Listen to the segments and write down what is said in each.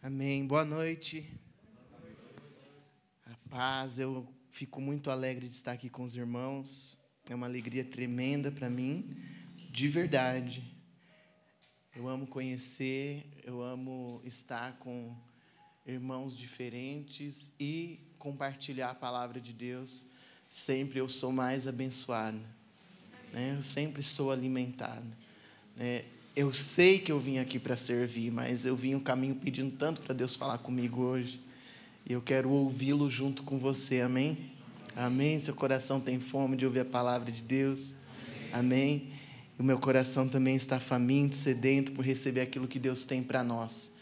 Amém. Boa noite. A paz, eu fico muito alegre de estar aqui com os irmãos. É uma alegria tremenda para mim, de verdade. Eu amo conhecer, eu amo estar com irmãos diferentes e compartilhar a palavra de Deus. Sempre eu sou mais abençoado. Né? Eu sempre sou alimentado. Né? Eu sei que eu vim aqui para servir, mas eu vim um caminho pedindo tanto para Deus falar comigo hoje. E eu quero ouvi-lo junto com você, amém? Amém? Seu coração tem fome de ouvir a palavra de Deus, amém? E o meu coração também está faminto, sedento por receber aquilo que Deus tem para nós,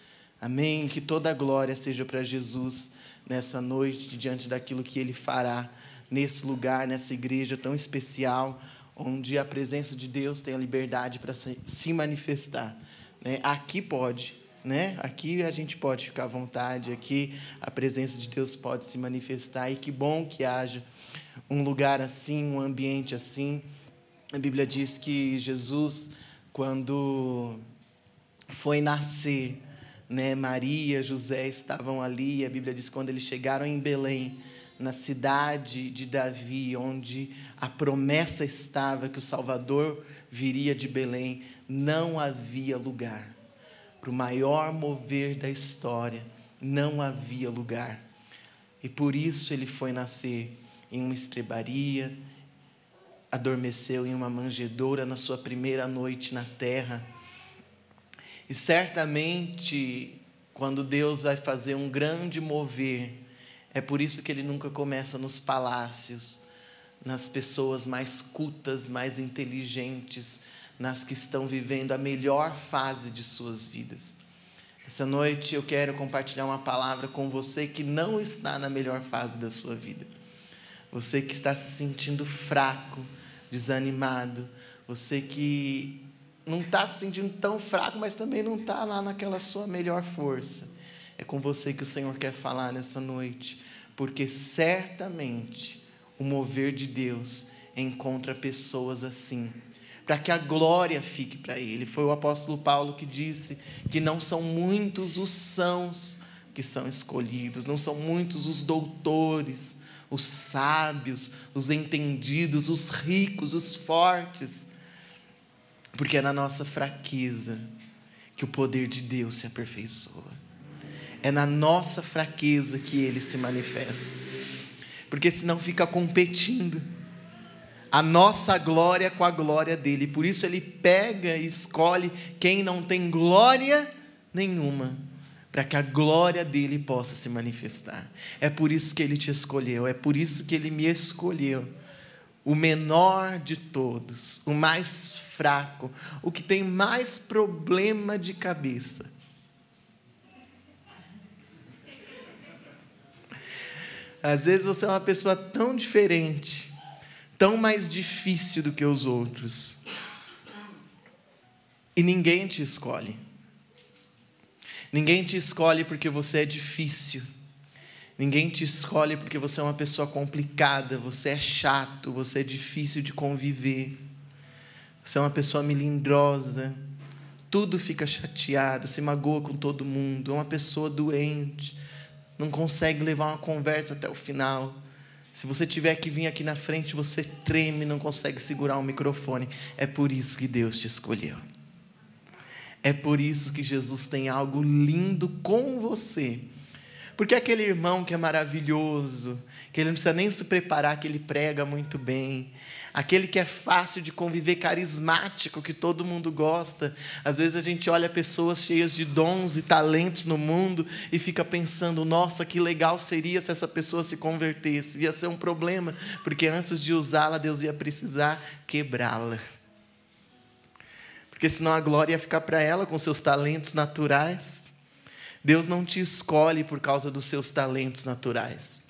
amém? Que toda a glória seja para Jesus nessa noite, diante daquilo que Ele fará nesse lugar, nessa igreja tão especial onde a presença de Deus tem a liberdade para se manifestar. Né? Aqui pode, né? Aqui a gente pode ficar à vontade, aqui a presença de Deus pode se manifestar e que bom que haja um lugar assim, um ambiente assim. A Bíblia diz que Jesus, quando foi nascer, né, Maria, José estavam ali, a Bíblia diz que quando eles chegaram em Belém, na cidade de Davi, onde a promessa estava que o Salvador viria de Belém, não havia lugar. Para o maior mover da história, não havia lugar. E por isso ele foi nascer em uma estrebaria, adormeceu em uma manjedoura na sua primeira noite na terra. E certamente, quando Deus vai fazer um grande mover, é por isso que ele nunca começa nos palácios, nas pessoas mais cultas, mais inteligentes, nas que estão vivendo a melhor fase de suas vidas. Essa noite eu quero compartilhar uma palavra com você que não está na melhor fase da sua vida. Você que está se sentindo fraco, desanimado, você que não está se sentindo tão fraco, mas também não está lá naquela sua melhor força. É com você que o Senhor quer falar nessa noite porque certamente o mover de Deus encontra pessoas assim, para que a glória fique para Ele. Foi o apóstolo Paulo que disse que não são muitos os sãos que são escolhidos, não são muitos os doutores, os sábios, os entendidos, os ricos, os fortes, porque é na nossa fraqueza que o poder de Deus se aperfeiçoa. É na nossa fraqueza que ele se manifesta. Porque senão fica competindo a nossa glória com a glória dele. Por isso ele pega e escolhe quem não tem glória nenhuma, para que a glória dele possa se manifestar. É por isso que ele te escolheu, é por isso que ele me escolheu. O menor de todos, o mais fraco, o que tem mais problema de cabeça Às vezes você é uma pessoa tão diferente, tão mais difícil do que os outros. E ninguém te escolhe. Ninguém te escolhe porque você é difícil. Ninguém te escolhe porque você é uma pessoa complicada, você é chato, você é difícil de conviver. Você é uma pessoa melindrosa. Tudo fica chateado, se magoa com todo mundo, é uma pessoa doente não consegue levar uma conversa até o final. Se você tiver que vir aqui na frente, você treme, não consegue segurar o microfone. É por isso que Deus te escolheu. É por isso que Jesus tem algo lindo com você. Porque aquele irmão que é maravilhoso, que ele não precisa nem se preparar, que ele prega muito bem, aquele que é fácil de conviver, carismático, que todo mundo gosta. Às vezes a gente olha pessoas cheias de dons e talentos no mundo e fica pensando: nossa, que legal seria se essa pessoa se convertesse. Ia ser um problema, porque antes de usá-la, Deus ia precisar quebrá-la. Porque senão a glória ia ficar para ela com seus talentos naturais. Deus não te escolhe por causa dos seus talentos naturais.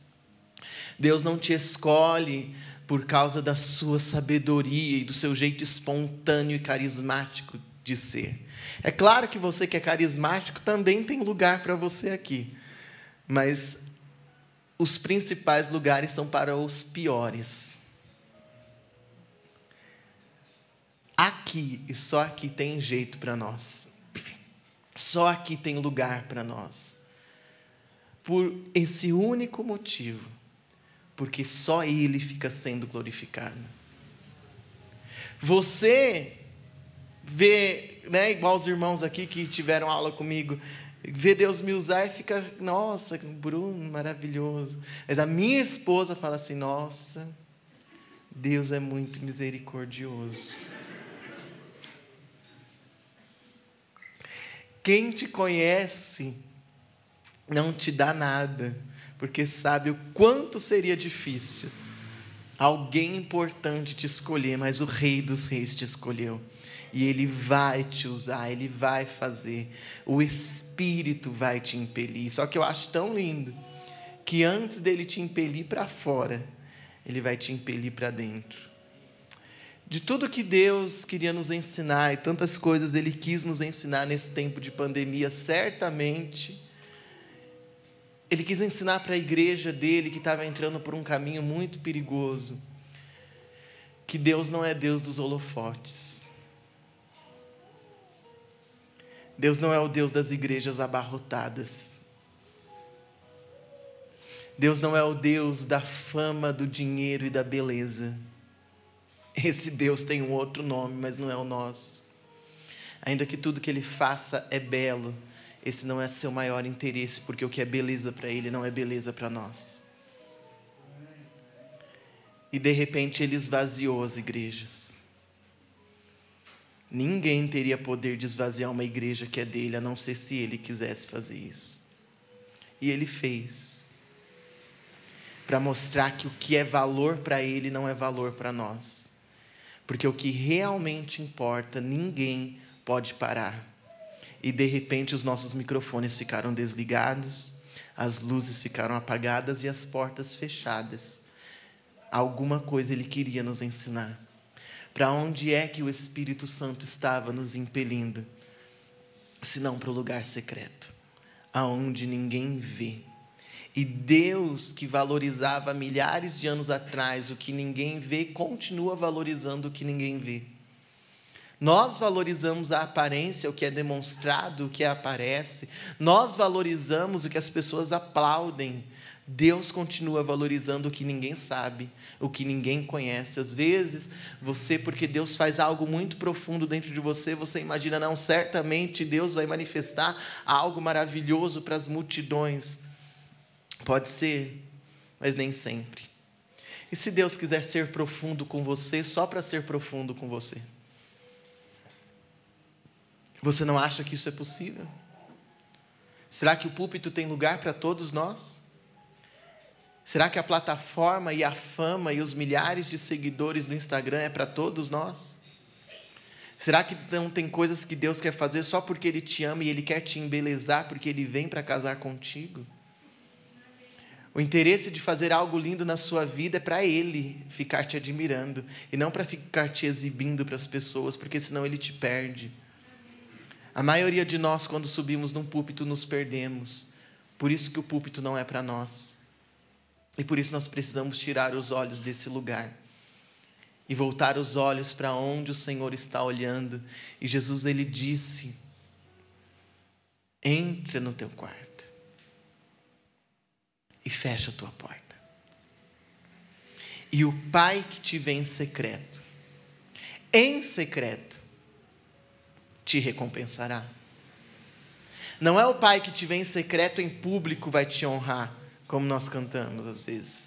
Deus não te escolhe por causa da sua sabedoria e do seu jeito espontâneo e carismático de ser. É claro que você que é carismático também tem lugar para você aqui, mas os principais lugares são para os piores. Aqui e só aqui tem jeito para nós. Só aqui tem lugar para nós. por esse único motivo, porque só Ele fica sendo glorificado. Você vê, né, igual os irmãos aqui que tiveram aula comigo, vê Deus me usar e fica, nossa, Bruno, maravilhoso. Mas a minha esposa fala assim: nossa, Deus é muito misericordioso. Quem te conhece não te dá nada, porque sabe o quanto seria difícil alguém importante te escolher, mas o Rei dos Reis te escolheu. E Ele vai te usar, Ele vai fazer, o Espírito vai te impelir. Só que eu acho tão lindo que antes dele te impelir para fora, Ele vai te impelir para dentro. De tudo que Deus queria nos ensinar e tantas coisas Ele quis nos ensinar nesse tempo de pandemia, certamente ele quis ensinar para a igreja dele, que estava entrando por um caminho muito perigoso, que Deus não é Deus dos holofotes. Deus não é o Deus das igrejas abarrotadas. Deus não é o Deus da fama, do dinheiro e da beleza. Esse Deus tem um outro nome, mas não é o nosso. Ainda que tudo que ele faça é belo, esse não é seu maior interesse, porque o que é beleza para ele não é beleza para nós. E de repente ele esvaziou as igrejas. Ninguém teria poder de esvaziar uma igreja que é dele, a não ser se ele quisesse fazer isso. E ele fez. Para mostrar que o que é valor para ele não é valor para nós. Porque o que realmente importa, ninguém pode parar e de repente os nossos microfones ficaram desligados, as luzes ficaram apagadas e as portas fechadas. Alguma coisa ele queria nos ensinar. Para onde é que o Espírito Santo estava nos impelindo? Se não para o lugar secreto, aonde ninguém vê. E Deus, que valorizava milhares de anos atrás o que ninguém vê, continua valorizando o que ninguém vê. Nós valorizamos a aparência, o que é demonstrado, o que aparece. Nós valorizamos o que as pessoas aplaudem. Deus continua valorizando o que ninguém sabe, o que ninguém conhece. Às vezes, você, porque Deus faz algo muito profundo dentro de você, você imagina, não, certamente Deus vai manifestar algo maravilhoso para as multidões. Pode ser, mas nem sempre. E se Deus quiser ser profundo com você, só para ser profundo com você? Você não acha que isso é possível? Será que o púlpito tem lugar para todos nós? Será que a plataforma e a fama e os milhares de seguidores no Instagram é para todos nós? Será que não tem coisas que Deus quer fazer só porque Ele te ama e Ele quer te embelezar porque Ele vem para casar contigo? O interesse de fazer algo lindo na sua vida é para Ele ficar te admirando e não para ficar te exibindo para as pessoas, porque senão Ele te perde. A maioria de nós, quando subimos num púlpito, nos perdemos. Por isso que o púlpito não é para nós. E por isso nós precisamos tirar os olhos desse lugar e voltar os olhos para onde o Senhor está olhando. E Jesus ele disse: Entra no teu quarto e fecha a tua porta. E o Pai que te vê em secreto, em secreto, te recompensará. Não é o pai que te vê em secreto em público vai te honrar, como nós cantamos às vezes.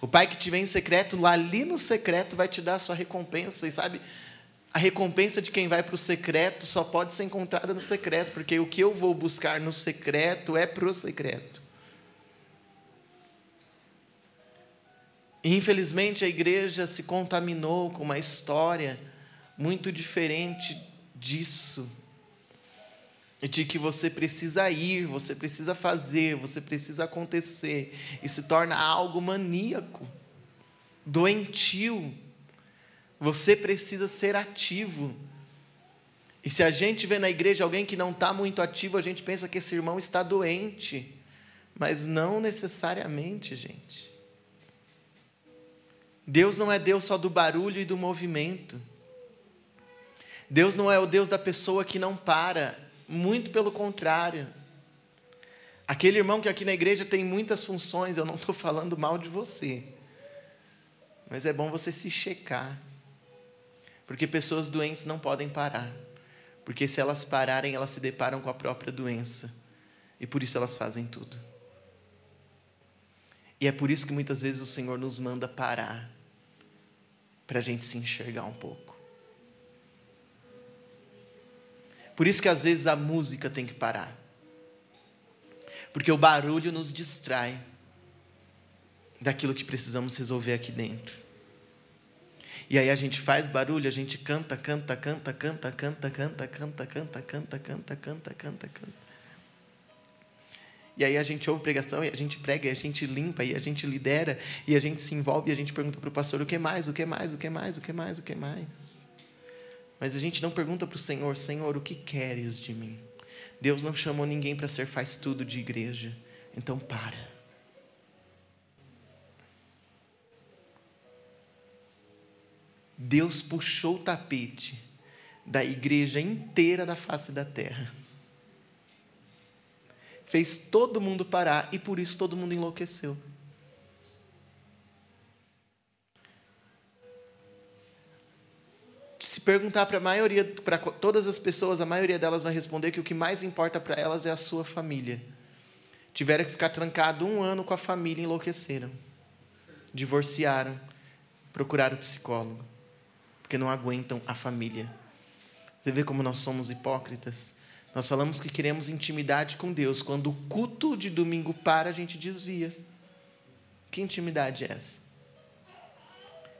O pai que te vê em secreto, lá ali no secreto, vai te dar a sua recompensa. E sabe, a recompensa de quem vai para o secreto só pode ser encontrada no secreto, porque o que eu vou buscar no secreto é para o secreto. E, infelizmente, a igreja se contaminou com uma história muito diferente disso. De que você precisa ir, você precisa fazer, você precisa acontecer. E se torna algo maníaco, doentio. Você precisa ser ativo. E se a gente vê na igreja alguém que não está muito ativo, a gente pensa que esse irmão está doente. Mas não necessariamente, gente. Deus não é Deus só do barulho e do movimento. Deus não é o Deus da pessoa que não para, muito pelo contrário. Aquele irmão que aqui na igreja tem muitas funções, eu não estou falando mal de você. Mas é bom você se checar. Porque pessoas doentes não podem parar. Porque se elas pararem, elas se deparam com a própria doença. E por isso elas fazem tudo. E é por isso que muitas vezes o Senhor nos manda parar. Para a gente se enxergar um pouco. Por isso que às vezes a música tem que parar. Porque o barulho nos distrai daquilo que precisamos resolver aqui dentro. E aí a gente faz barulho, a gente canta, canta, canta, canta, canta, canta, canta, canta, canta, canta, canta, canta, canta. E aí a gente ouve pregação, e a gente prega, e a gente limpa, e a gente lidera, e a gente se envolve, e a gente pergunta para o pastor o que mais, o que mais, o que mais, o que mais, o que mais. Mas a gente não pergunta para o Senhor, Senhor, o que queres de mim? Deus não chamou ninguém para ser faz tudo de igreja. Então para. Deus puxou o tapete da igreja inteira da face da terra. Fez todo mundo parar e por isso todo mundo enlouqueceu. Se perguntar para a maioria, para todas as pessoas, a maioria delas vai responder que o que mais importa para elas é a sua família. Tiveram que ficar trancado um ano com a família, enlouqueceram, divorciaram, procuraram psicólogo, porque não aguentam a família. Você vê como nós somos hipócritas? Nós falamos que queremos intimidade com Deus, quando o culto de domingo para, a gente desvia. Que intimidade é essa?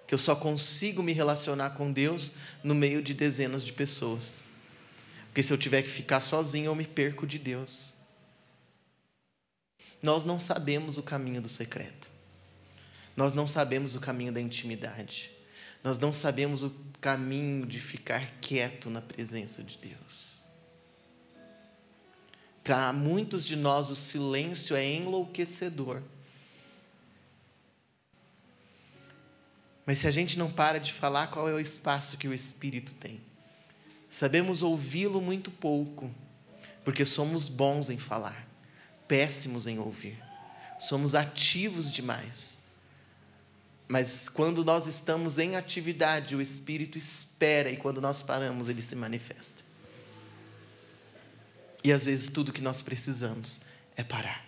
Que eu só consigo me relacionar com Deus no meio de dezenas de pessoas. Porque se eu tiver que ficar sozinho, eu me perco de Deus. Nós não sabemos o caminho do secreto. Nós não sabemos o caminho da intimidade. Nós não sabemos o caminho de ficar quieto na presença de Deus. Para muitos de nós, o silêncio é enlouquecedor. Mas se a gente não para de falar, qual é o espaço que o Espírito tem? Sabemos ouvi-lo muito pouco, porque somos bons em falar, péssimos em ouvir. Somos ativos demais. Mas quando nós estamos em atividade, o Espírito espera e quando nós paramos, ele se manifesta. E às vezes tudo que nós precisamos é parar.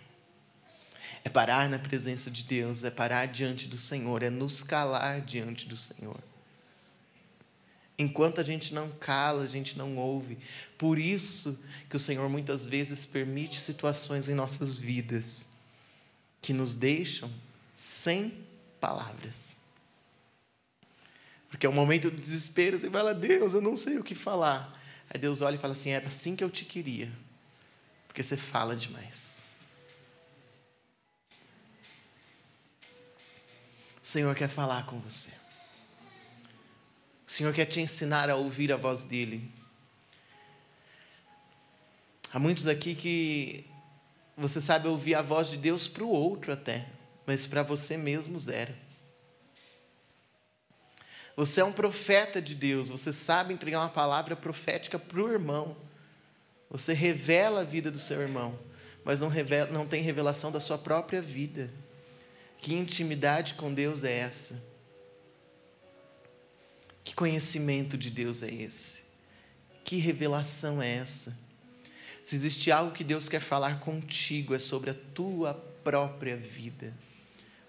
É parar na presença de Deus, é parar diante do Senhor, é nos calar diante do Senhor. Enquanto a gente não cala, a gente não ouve. Por isso que o Senhor muitas vezes permite situações em nossas vidas que nos deixam sem palavras. Porque é um momento do desespero, você fala, Deus, eu não sei o que falar. Aí Deus olha e fala assim: era assim que eu te queria, porque você fala demais. Senhor quer falar com você. O Senhor quer te ensinar a ouvir a voz dEle. Há muitos aqui que você sabe ouvir a voz de Deus para o outro até, mas para você mesmo zero. Você é um profeta de Deus, você sabe entregar uma palavra profética para o irmão. Você revela a vida do seu irmão, mas não, revela, não tem revelação da sua própria vida. Que intimidade com Deus é essa? Que conhecimento de Deus é esse? Que revelação é essa? Se existe algo que Deus quer falar contigo, é sobre a tua própria vida,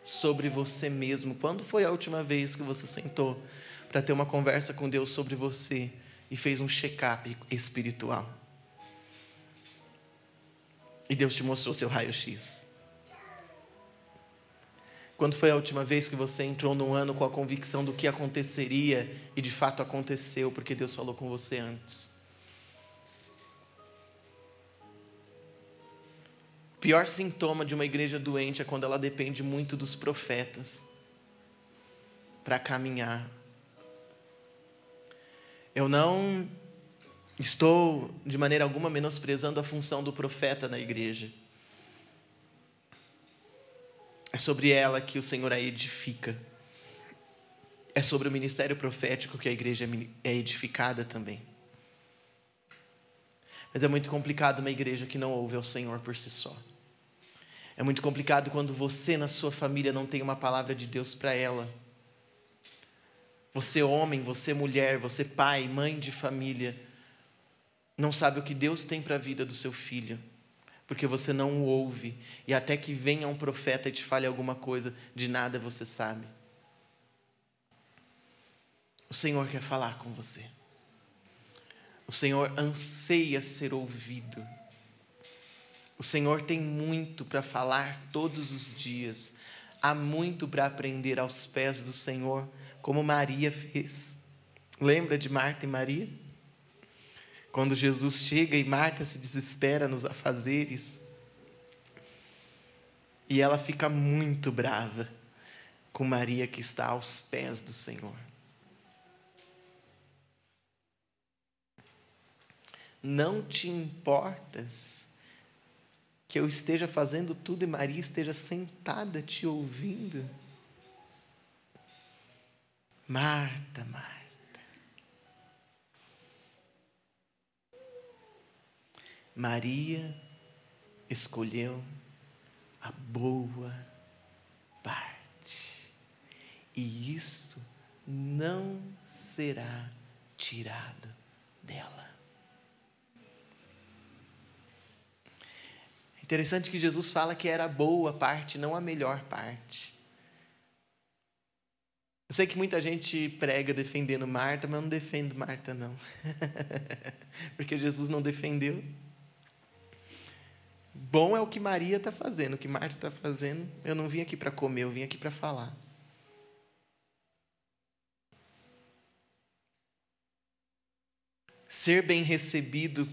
sobre você mesmo. Quando foi a última vez que você sentou para ter uma conversa com Deus sobre você e fez um check-up espiritual? E Deus te mostrou seu raio-x. Quando foi a última vez que você entrou num ano com a convicção do que aconteceria e de fato aconteceu, porque Deus falou com você antes? O pior sintoma de uma igreja doente é quando ela depende muito dos profetas para caminhar. Eu não estou de maneira alguma menosprezando a função do profeta na igreja. É sobre ela que o Senhor a edifica. É sobre o ministério profético que a igreja é edificada também. Mas é muito complicado uma igreja que não ouve ao Senhor por si só. É muito complicado quando você na sua família não tem uma palavra de Deus para ela. Você homem, você mulher, você pai, mãe de família, não sabe o que Deus tem para a vida do seu filho, porque você não o ouve, e até que venha um profeta e te fale alguma coisa, de nada você sabe. O Senhor quer falar com você. O Senhor anseia ser ouvido. O Senhor tem muito para falar todos os dias. Há muito para aprender aos pés do Senhor, como Maria fez. Lembra de Marta e Maria? Quando Jesus chega e Marta se desespera nos afazeres. E ela fica muito brava com Maria que está aos pés do Senhor. Não te importas que eu esteja fazendo tudo e Maria esteja sentada te ouvindo? Marta, Marta. Maria escolheu a boa parte, e isto não será tirado dela. Interessante que Jesus fala que era a boa parte, não a melhor parte. Eu sei que muita gente prega defendendo Marta, mas eu não defendo Marta, não. Porque Jesus não defendeu. Bom é o que Maria está fazendo, o que Marta está fazendo. Eu não vim aqui para comer, eu vim aqui para falar. Ser bem recebido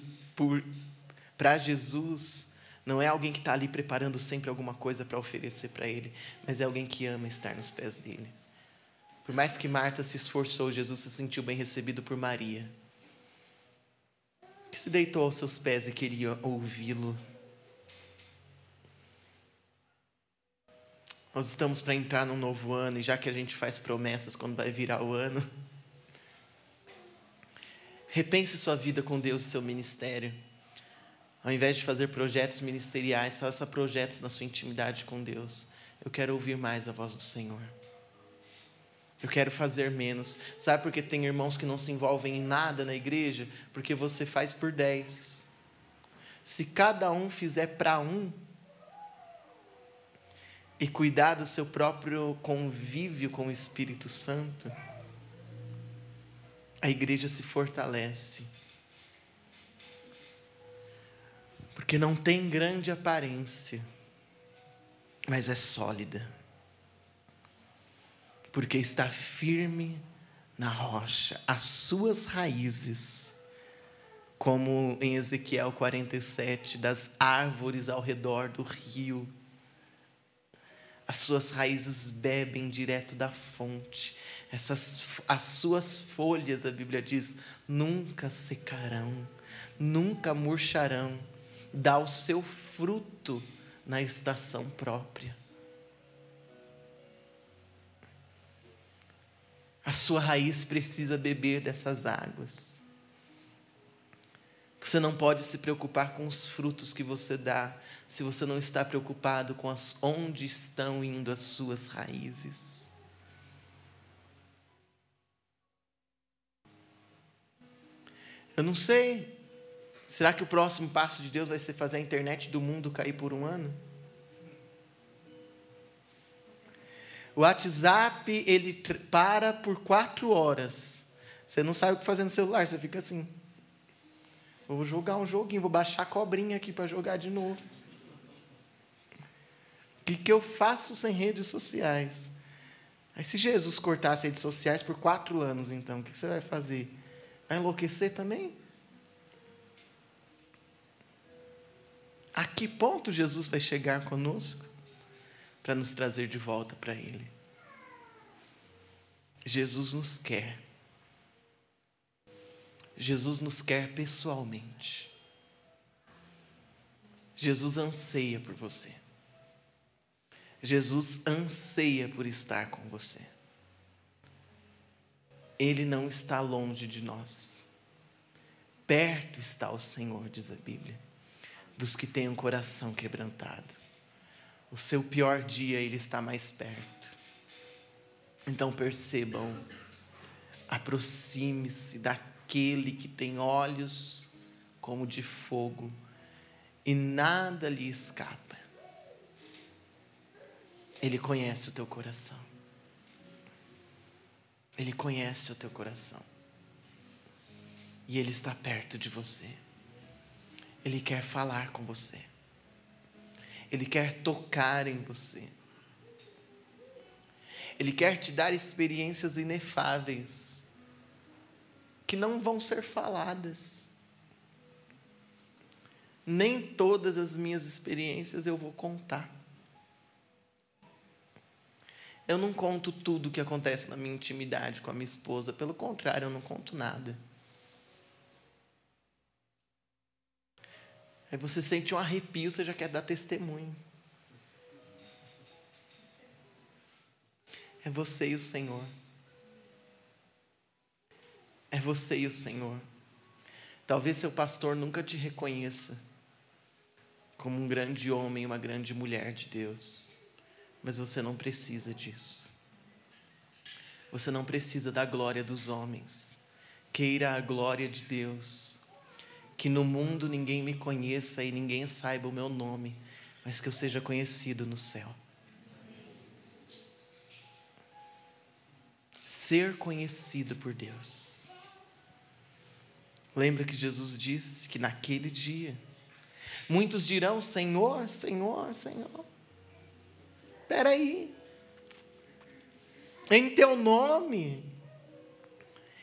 para Jesus não é alguém que está ali preparando sempre alguma coisa para oferecer para Ele, mas é alguém que ama estar nos pés dele. Por mais que Marta se esforçou, Jesus se sentiu bem recebido por Maria, que se deitou aos seus pés e queria ouvi-lo. Nós estamos para entrar num novo ano, e já que a gente faz promessas quando vai virar o ano, repense sua vida com Deus e seu ministério. Ao invés de fazer projetos ministeriais, faça projetos na sua intimidade com Deus. Eu quero ouvir mais a voz do Senhor. Eu quero fazer menos. Sabe por que tem irmãos que não se envolvem em nada na igreja? Porque você faz por dez. Se cada um fizer para um, e cuidar do seu próprio convívio com o Espírito Santo, a igreja se fortalece. Porque não tem grande aparência, mas é sólida. Porque está firme na rocha, as suas raízes, como em Ezequiel 47, das árvores ao redor do rio as suas raízes bebem direto da fonte. Essas, as suas folhas, a Bíblia diz, nunca secarão, nunca murcharão. Dá o seu fruto na estação própria. A sua raiz precisa beber dessas águas. Você não pode se preocupar com os frutos que você dá se você não está preocupado com as, onde estão indo as suas raízes. Eu não sei. Será que o próximo passo de Deus vai ser fazer a internet do mundo cair por um ano? O WhatsApp, ele para por quatro horas. Você não sabe o que fazer no celular, você fica assim. Vou jogar um joguinho, vou baixar a cobrinha aqui para jogar de novo. O que, que eu faço sem redes sociais? Aí, se Jesus cortasse redes sociais por quatro anos, então, o que você vai fazer? Vai enlouquecer também? A que ponto Jesus vai chegar conosco para nos trazer de volta para Ele? Jesus nos quer. Jesus nos quer pessoalmente. Jesus anseia por você. Jesus anseia por estar com você. Ele não está longe de nós. Perto está o Senhor, diz a Bíblia, dos que têm um coração quebrantado. o seu pior dia ele está mais perto. Então percebam, aproxime-se daquele que tem olhos como de fogo e nada lhe escapa. Ele conhece o teu coração. Ele conhece o teu coração. E ele está perto de você. Ele quer falar com você. Ele quer tocar em você. Ele quer te dar experiências inefáveis que não vão ser faladas. Nem todas as minhas experiências eu vou contar. Eu não conto tudo o que acontece na minha intimidade com a minha esposa, pelo contrário, eu não conto nada. Aí você sente um arrepio, você já quer dar testemunho. É você e o Senhor. É você e o Senhor. Talvez seu pastor nunca te reconheça como um grande homem, uma grande mulher de Deus. Mas você não precisa disso. Você não precisa da glória dos homens. Queira a glória de Deus que no mundo ninguém me conheça e ninguém saiba o meu nome, mas que eu seja conhecido no céu. Ser conhecido por Deus. Lembra que Jesus disse que naquele dia, muitos dirão: Senhor, Senhor, Senhor. Espera aí. Em teu nome.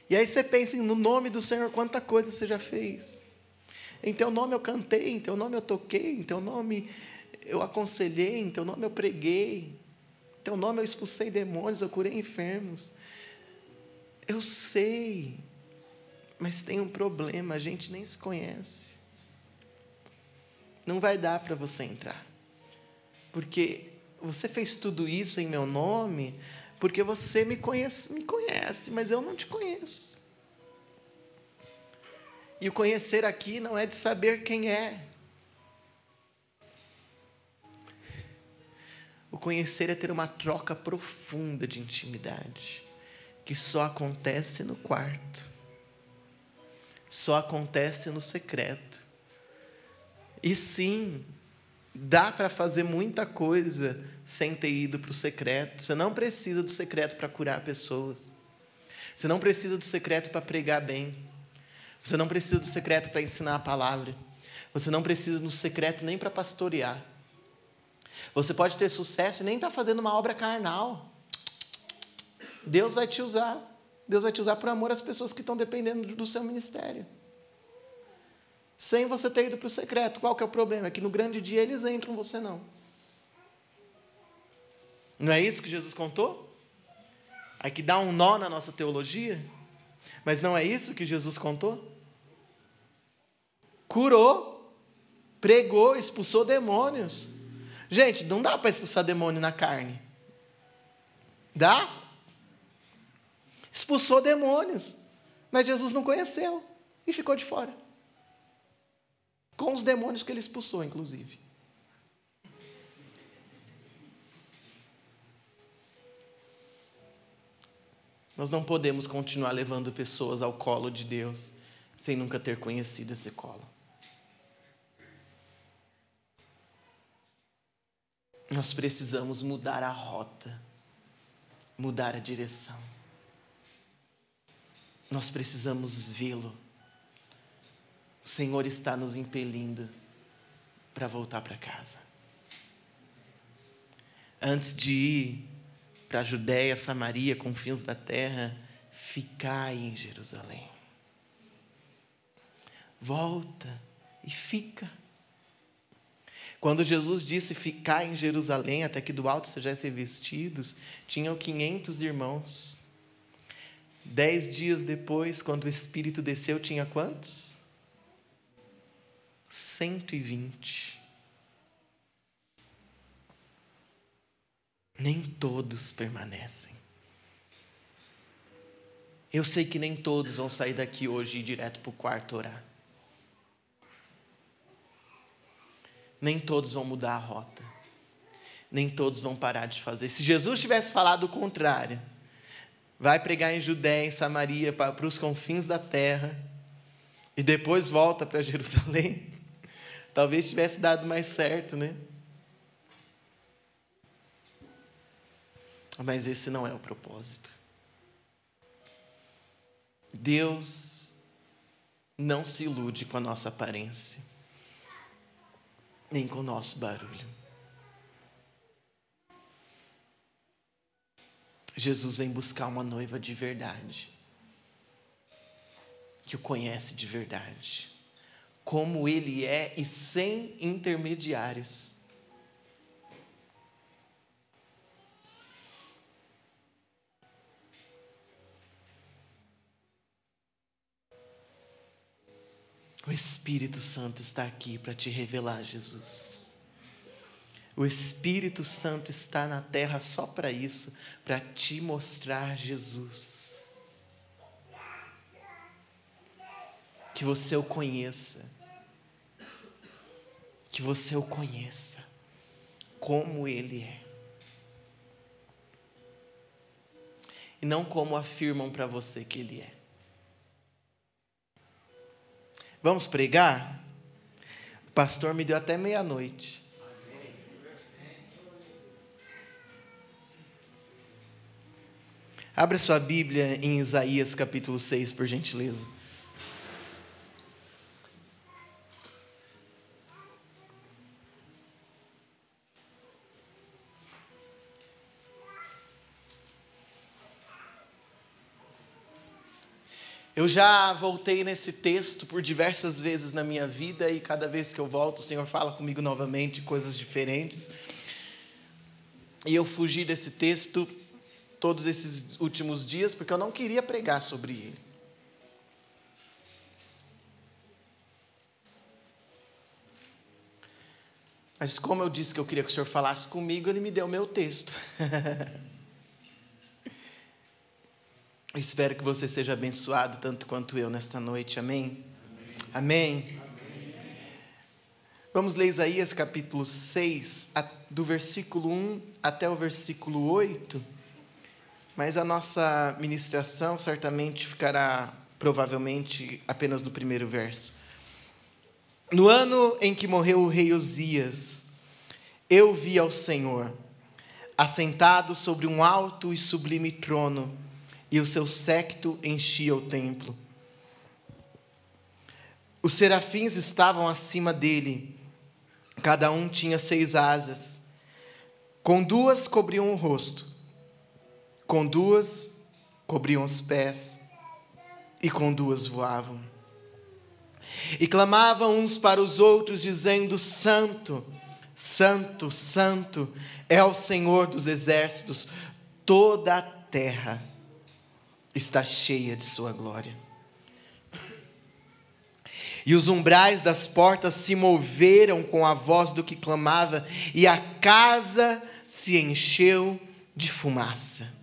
E aí você pensa no nome do Senhor, quanta coisa você já fez. Em teu nome eu cantei, em teu nome eu toquei, em teu nome eu aconselhei, em teu nome eu preguei, em teu nome eu expulsei demônios, eu curei enfermos. Eu sei, mas tem um problema, a gente nem se conhece. Não vai dar para você entrar. Porque você fez tudo isso em meu nome, porque você me conhece, me conhece, mas eu não te conheço. E o conhecer aqui não é de saber quem é. O conhecer é ter uma troca profunda de intimidade, que só acontece no quarto, só acontece no secreto. E sim, dá para fazer muita coisa sem ter ido para o secreto. Você não precisa do secreto para curar pessoas. Você não precisa do secreto para pregar bem. Você não precisa do secreto para ensinar a palavra. Você não precisa do secreto nem para pastorear. Você pode ter sucesso e nem estar tá fazendo uma obra carnal. Deus vai te usar. Deus vai te usar por amor às pessoas que estão dependendo do seu ministério. Sem você ter ido para o secreto. Qual que é o problema? É que no grande dia eles entram, você não. Não é isso que Jesus contou? Aí que dá um nó na nossa teologia. Mas não é isso que Jesus contou? curou, pregou, expulsou demônios. Gente, não dá para expulsar demônio na carne. Dá? Expulsou demônios. Mas Jesus não conheceu e ficou de fora. Com os demônios que ele expulsou, inclusive. Nós não podemos continuar levando pessoas ao colo de Deus sem nunca ter conhecido esse colo. Nós precisamos mudar a rota, mudar a direção. Nós precisamos vê-lo. O Senhor está nos impelindo para voltar para casa. Antes de ir para a Judéia, Samaria, confins da terra, ficai em Jerusalém. Volta e fica. Quando Jesus disse ficar em Jerusalém até que do alto sejais revestidos, tinham 500 irmãos. Dez dias depois, quando o Espírito desceu, tinha quantos? 120. Nem todos permanecem. Eu sei que nem todos vão sair daqui hoje e ir direto para o quarto orar. Nem todos vão mudar a rota. nem todos vão parar de fazer. Se Jesus tivesse falado o contrário, vai pregar em Judéia, em Samaria, para, os confins da terra, e depois volta para Jerusalém, talvez tivesse dado mais certo, né? Mas esse não é o propósito. Deus não se ilude com a nossa aparência, nem com o nosso barulho. Jesus vem buscar uma noiva de verdade, que o conhece de verdade, como ele é e sem intermediários. O Espírito Santo está aqui para te revelar Jesus. O Espírito Santo está na terra só para isso, para te mostrar Jesus. Que você o conheça. Que você o conheça como ele é. E não como afirmam para você que ele é. Vamos pregar? O pastor me deu até meia-noite. Abra sua Bíblia em Isaías capítulo 6, por gentileza. Eu já voltei nesse texto por diversas vezes na minha vida e cada vez que eu volto, o Senhor fala comigo novamente coisas diferentes. E eu fugi desse texto todos esses últimos dias porque eu não queria pregar sobre ele. Mas como eu disse que eu queria que o Senhor falasse comigo, ele me deu o meu texto. Espero que você seja abençoado tanto quanto eu nesta noite. Amém? Amém. Amém. Vamos ler Isaías capítulo 6, do versículo 1 até o versículo 8. Mas a nossa ministração certamente ficará, provavelmente, apenas no primeiro verso. No ano em que morreu o rei Uzias, eu vi ao Senhor, assentado sobre um alto e sublime trono, e o seu séquito enchia o templo. Os serafins estavam acima dele, cada um tinha seis asas, com duas cobriam o rosto, com duas cobriam os pés, e com duas voavam. E clamavam uns para os outros, dizendo: Santo, Santo, Santo é o Senhor dos exércitos, toda a terra está cheia de Sua glória. E os umbrais das portas se moveram com a voz do que clamava, e a casa se encheu de fumaça.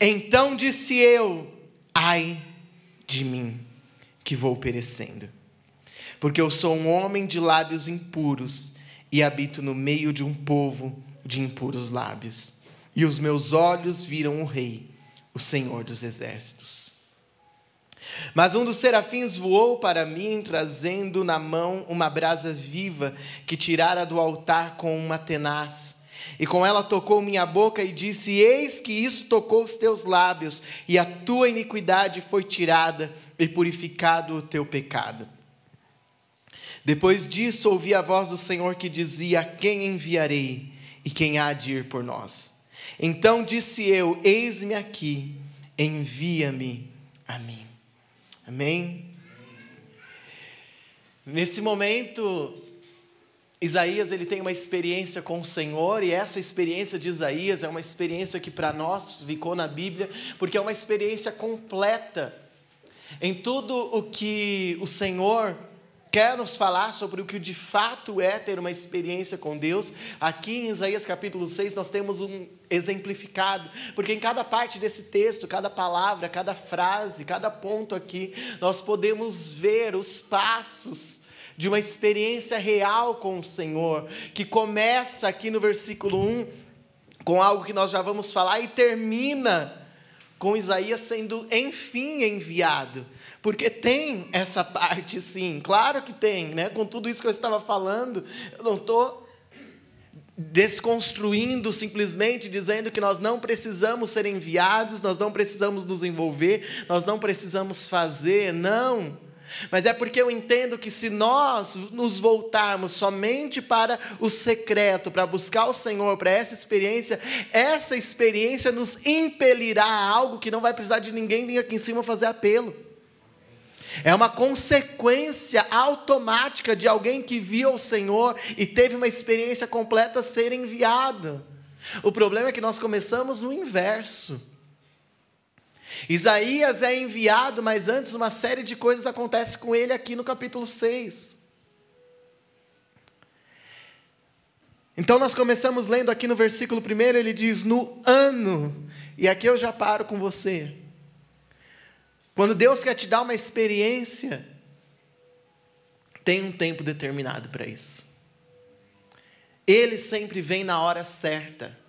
Então disse eu: Ai de mim, que vou perecendo, porque eu sou um homem de lábios impuros e habito no meio de um povo de impuros lábios, e os meus olhos viram o Rei o Senhor dos Exércitos. Mas um dos serafins voou para mim, trazendo na mão uma brasa viva que tirara do altar com uma tenaz. E com ela tocou minha boca e disse: Eis que isso tocou os teus lábios, e a tua iniquidade foi tirada, e purificado o teu pecado. Depois disso, ouvi a voz do Senhor que dizia: Quem enviarei? E quem há de ir por nós? Então disse eu: Eis-me aqui, envia-me a mim. Amém? Nesse momento, Isaías ele tem uma experiência com o Senhor e essa experiência de Isaías é uma experiência que para nós ficou na Bíblia porque é uma experiência completa em tudo o que o Senhor quer nos falar sobre o que de fato é ter uma experiência com Deus. Aqui em Isaías capítulo 6 nós temos um exemplificado, porque em cada parte desse texto, cada palavra, cada frase, cada ponto aqui, nós podemos ver os passos de uma experiência real com o Senhor, que começa aqui no versículo 1 com algo que nós já vamos falar e termina com Isaías sendo enfim enviado. Porque tem essa parte sim, claro que tem, né? Com tudo isso que eu estava falando, eu não estou desconstruindo simplesmente dizendo que nós não precisamos ser enviados, nós não precisamos nos envolver, nós não precisamos fazer, não. Mas é porque eu entendo que se nós nos voltarmos somente para o secreto, para buscar o Senhor, para essa experiência, essa experiência nos impelirá a algo que não vai precisar de ninguém vir aqui em cima fazer apelo. É uma consequência automática de alguém que viu o Senhor e teve uma experiência completa ser enviado. O problema é que nós começamos no inverso. Isaías é enviado, mas antes uma série de coisas acontece com ele aqui no capítulo 6. Então nós começamos lendo aqui no versículo 1, ele diz: No ano, e aqui eu já paro com você. Quando Deus quer te dar uma experiência, tem um tempo determinado para isso. Ele sempre vem na hora certa.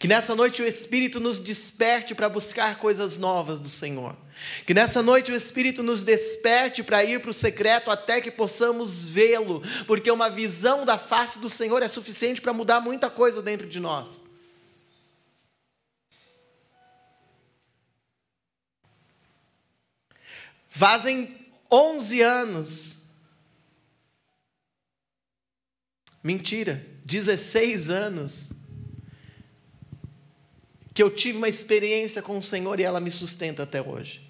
Que nessa noite o Espírito nos desperte para buscar coisas novas do Senhor. Que nessa noite o Espírito nos desperte para ir para o secreto até que possamos vê-lo, porque uma visão da face do Senhor é suficiente para mudar muita coisa dentro de nós. Fazem 11 anos. Mentira, 16 anos que eu tive uma experiência com o Senhor e ela me sustenta até hoje.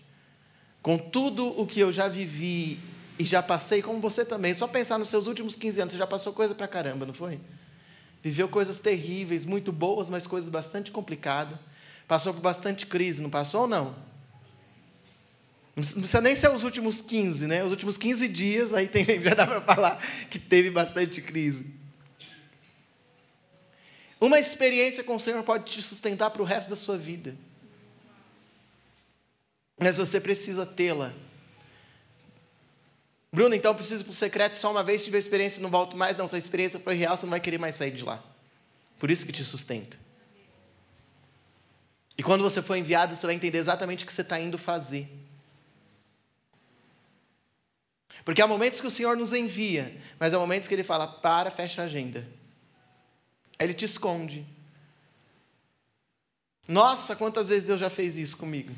Com tudo o que eu já vivi e já passei, como você também, só pensar nos seus últimos 15 anos, você já passou coisa pra caramba, não foi? Viveu coisas terríveis, muito boas, mas coisas bastante complicadas. Passou por bastante crise, não passou ou não? Não precisa nem ser os últimos 15, né? Os últimos 15 dias, aí tem, já dá para falar que teve bastante crise. Uma experiência com o Senhor pode te sustentar para o resto da sua vida. Mas você precisa tê-la. Bruno, então preciso para o secreto só uma vez, tive a experiência, não volto mais. Não, se a experiência foi real, você não vai querer mais sair de lá. Por isso que te sustenta. E quando você for enviado, você vai entender exatamente o que você está indo fazer. Porque há momentos que o Senhor nos envia, mas há momentos que Ele fala: para, fecha a agenda. Ele te esconde. Nossa, quantas vezes Deus já fez isso comigo?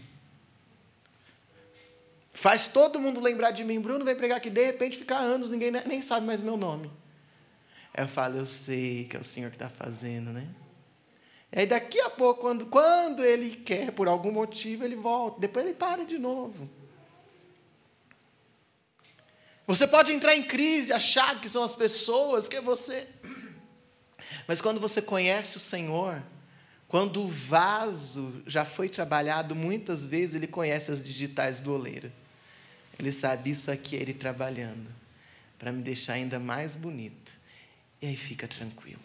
Faz todo mundo lembrar de mim. Bruno vem pregar aqui, de repente fica anos, ninguém nem sabe mais meu nome. Aí eu falo, eu sei que é o Senhor que está fazendo, né? E aí daqui a pouco, quando, quando ele quer, por algum motivo, ele volta. Depois ele para de novo. Você pode entrar em crise, achar que são as pessoas, que é você. Mas quando você conhece o Senhor, quando o vaso já foi trabalhado muitas vezes, ele conhece as digitais do oleiro. Ele sabe isso aqui é ele trabalhando para me deixar ainda mais bonito. E aí fica tranquilo.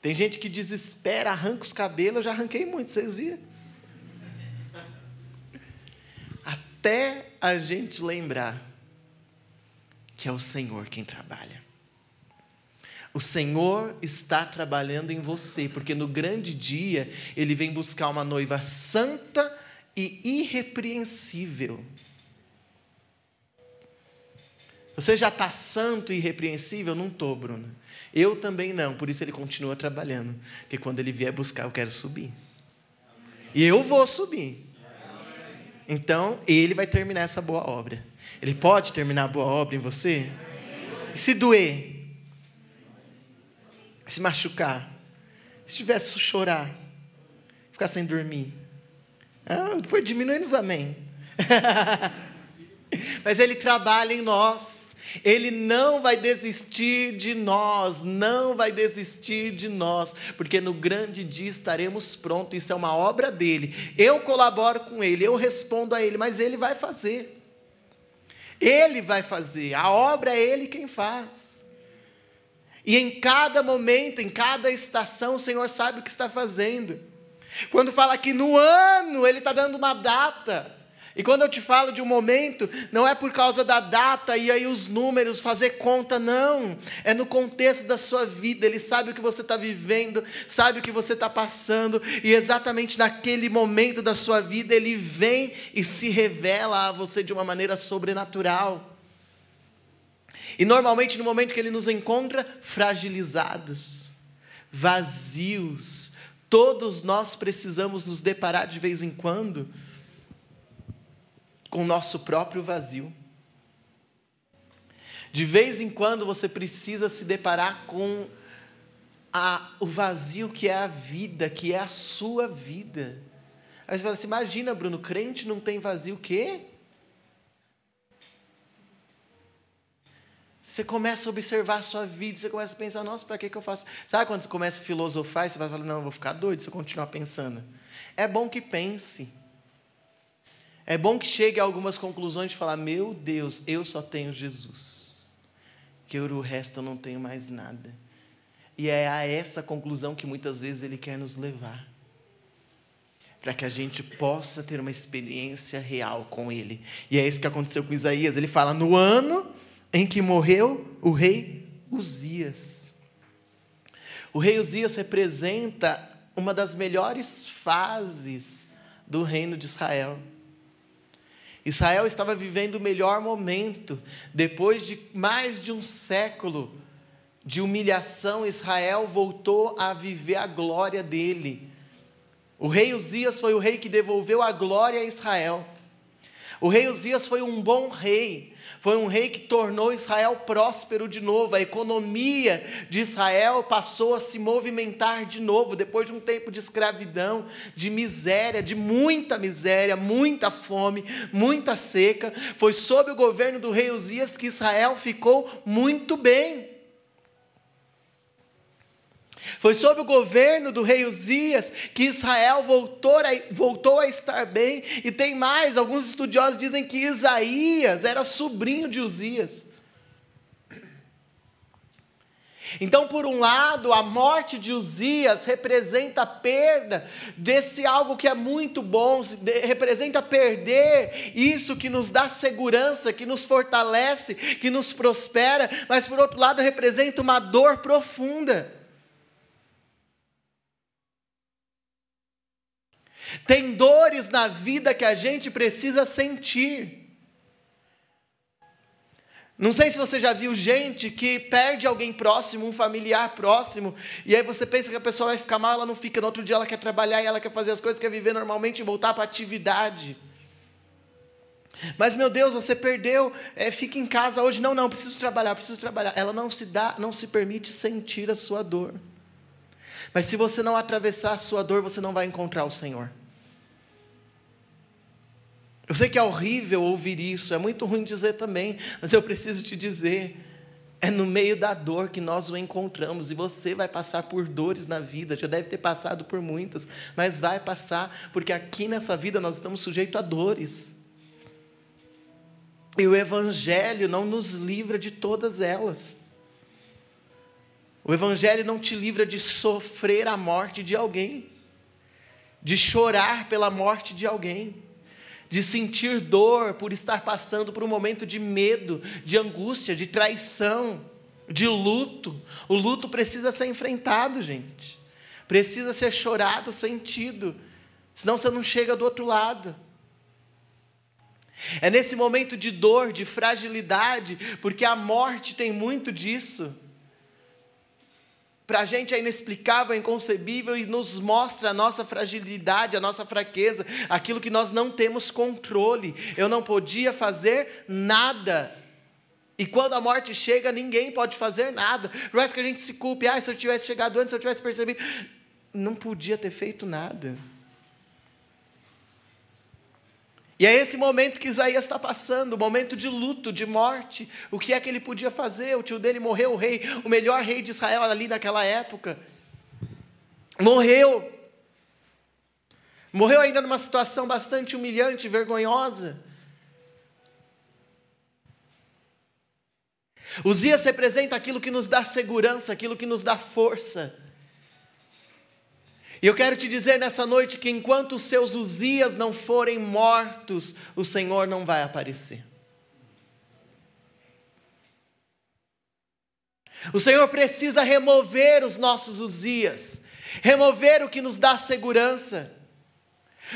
Tem gente que desespera, arranca os cabelos, eu já arranquei muito, vocês viram? Até a gente lembrar que é o Senhor quem trabalha. O Senhor está trabalhando em você, porque no grande dia Ele vem buscar uma noiva santa e irrepreensível. Você já está santo e irrepreensível? Não estou, Bruno. Eu também não, por isso ele continua trabalhando. Porque quando ele vier buscar, eu quero subir. E eu vou subir. Então, ele vai terminar essa boa obra. Ele pode terminar a boa obra em você? E se doer? Se machucar, se tivesse chorar, ficar sem dormir. Ah, foi diminuindo os amém. Mas Ele trabalha em nós. Ele não vai desistir de nós, não vai desistir de nós, porque no grande dia estaremos prontos. Isso é uma obra dele. Eu colaboro com ele, eu respondo a ele, mas ele vai fazer. Ele vai fazer. A obra é ele quem faz. E em cada momento, em cada estação, o Senhor sabe o que está fazendo. Quando fala que no ano, Ele está dando uma data. E quando eu te falo de um momento, não é por causa da data e aí os números, fazer conta, não. É no contexto da sua vida. Ele sabe o que você está vivendo, sabe o que você está passando, e exatamente naquele momento da sua vida, ele vem e se revela a você de uma maneira sobrenatural. E normalmente, no momento que ele nos encontra, fragilizados, vazios, todos nós precisamos nos deparar de vez em quando com o nosso próprio vazio. De vez em quando você precisa se deparar com a, o vazio que é a vida, que é a sua vida. Aí você fala assim: imagina, Bruno, crente não tem vazio o quê? Você começa a observar a sua vida, você começa a pensar, nossa, para que, que eu faço? Sabe quando você começa a filosofar e você vai falar, não, eu vou ficar doido se eu continuar pensando. É bom que pense. É bom que chegue a algumas conclusões de falar: meu Deus, eu só tenho Jesus, que o resto eu não tenho mais nada. E é a essa conclusão que muitas vezes Ele quer nos levar, para que a gente possa ter uma experiência real com Ele. E é isso que aconteceu com Isaías. Ele fala: no ano em que morreu o rei Uzias. O rei Uzias representa uma das melhores fases do reino de Israel. Israel estava vivendo o melhor momento. Depois de mais de um século de humilhação, Israel voltou a viver a glória dele. O rei Uzias foi o rei que devolveu a glória a Israel. O rei Uzias foi um bom rei, foi um rei que tornou Israel próspero de novo. A economia de Israel passou a se movimentar de novo, depois de um tempo de escravidão, de miséria, de muita miséria, muita fome, muita seca. Foi sob o governo do rei Uzias que Israel ficou muito bem. Foi sob o governo do rei Uzias que Israel voltou a, voltou a estar bem, e tem mais: alguns estudiosos dizem que Isaías era sobrinho de Uzias. Então, por um lado, a morte de Uzias representa a perda desse algo que é muito bom, representa perder isso que nos dá segurança, que nos fortalece, que nos prospera, mas por outro lado, representa uma dor profunda. Tem dores na vida que a gente precisa sentir. Não sei se você já viu gente que perde alguém próximo, um familiar próximo, e aí você pensa que a pessoa vai ficar mal, ela não fica. No outro dia ela quer trabalhar e ela quer fazer as coisas, quer viver normalmente e voltar para a atividade. Mas meu Deus, você perdeu, é, fica em casa hoje. Não, não, preciso trabalhar, preciso trabalhar. Ela não se dá, não se permite sentir a sua dor. Mas se você não atravessar a sua dor, você não vai encontrar o Senhor. Eu sei que é horrível ouvir isso, é muito ruim dizer também, mas eu preciso te dizer: é no meio da dor que nós o encontramos, e você vai passar por dores na vida, já deve ter passado por muitas, mas vai passar, porque aqui nessa vida nós estamos sujeitos a dores. E o Evangelho não nos livra de todas elas. O Evangelho não te livra de sofrer a morte de alguém, de chorar pela morte de alguém de sentir dor por estar passando por um momento de medo, de angústia, de traição, de luto. O luto precisa ser enfrentado, gente. Precisa ser chorado, sentido. Senão você não chega do outro lado. É nesse momento de dor, de fragilidade, porque a morte tem muito disso para a gente é inexplicável, é inconcebível e nos mostra a nossa fragilidade, a nossa fraqueza, aquilo que nós não temos controle. Eu não podia fazer nada. E quando a morte chega, ninguém pode fazer nada. Não é que a gente se culpe, ah, se eu tivesse chegado antes, se eu tivesse percebido. Não podia ter feito nada. E é esse momento que Isaías está passando, o momento de luto, de morte. O que é que ele podia fazer? O tio dele morreu, o rei, o melhor rei de Israel ali naquela época. Morreu. Morreu ainda numa situação bastante humilhante, vergonhosa. Uzias representa aquilo que nos dá segurança, aquilo que nos dá força. E eu quero te dizer nessa noite que enquanto os seus Uzias não forem mortos, o Senhor não vai aparecer. O Senhor precisa remover os nossos Uzias, remover o que nos dá segurança.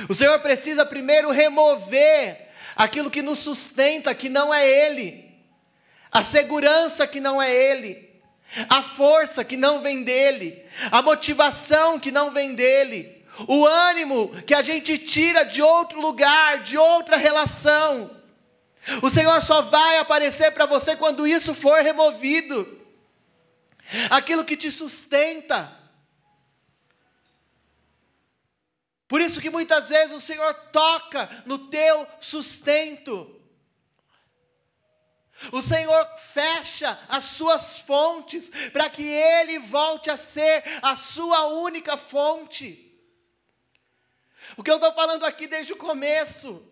O Senhor precisa primeiro remover aquilo que nos sustenta, que não é Ele, a segurança que não é Ele, a força que não vem dEle, a motivação que não vem dEle, o ânimo que a gente tira de outro lugar, de outra relação. O Senhor só vai aparecer para você quando isso for removido. Aquilo que te sustenta, Por isso que muitas vezes o Senhor toca no teu sustento. O Senhor fecha as suas fontes para que Ele volte a ser a sua única fonte. O que eu estou falando aqui desde o começo.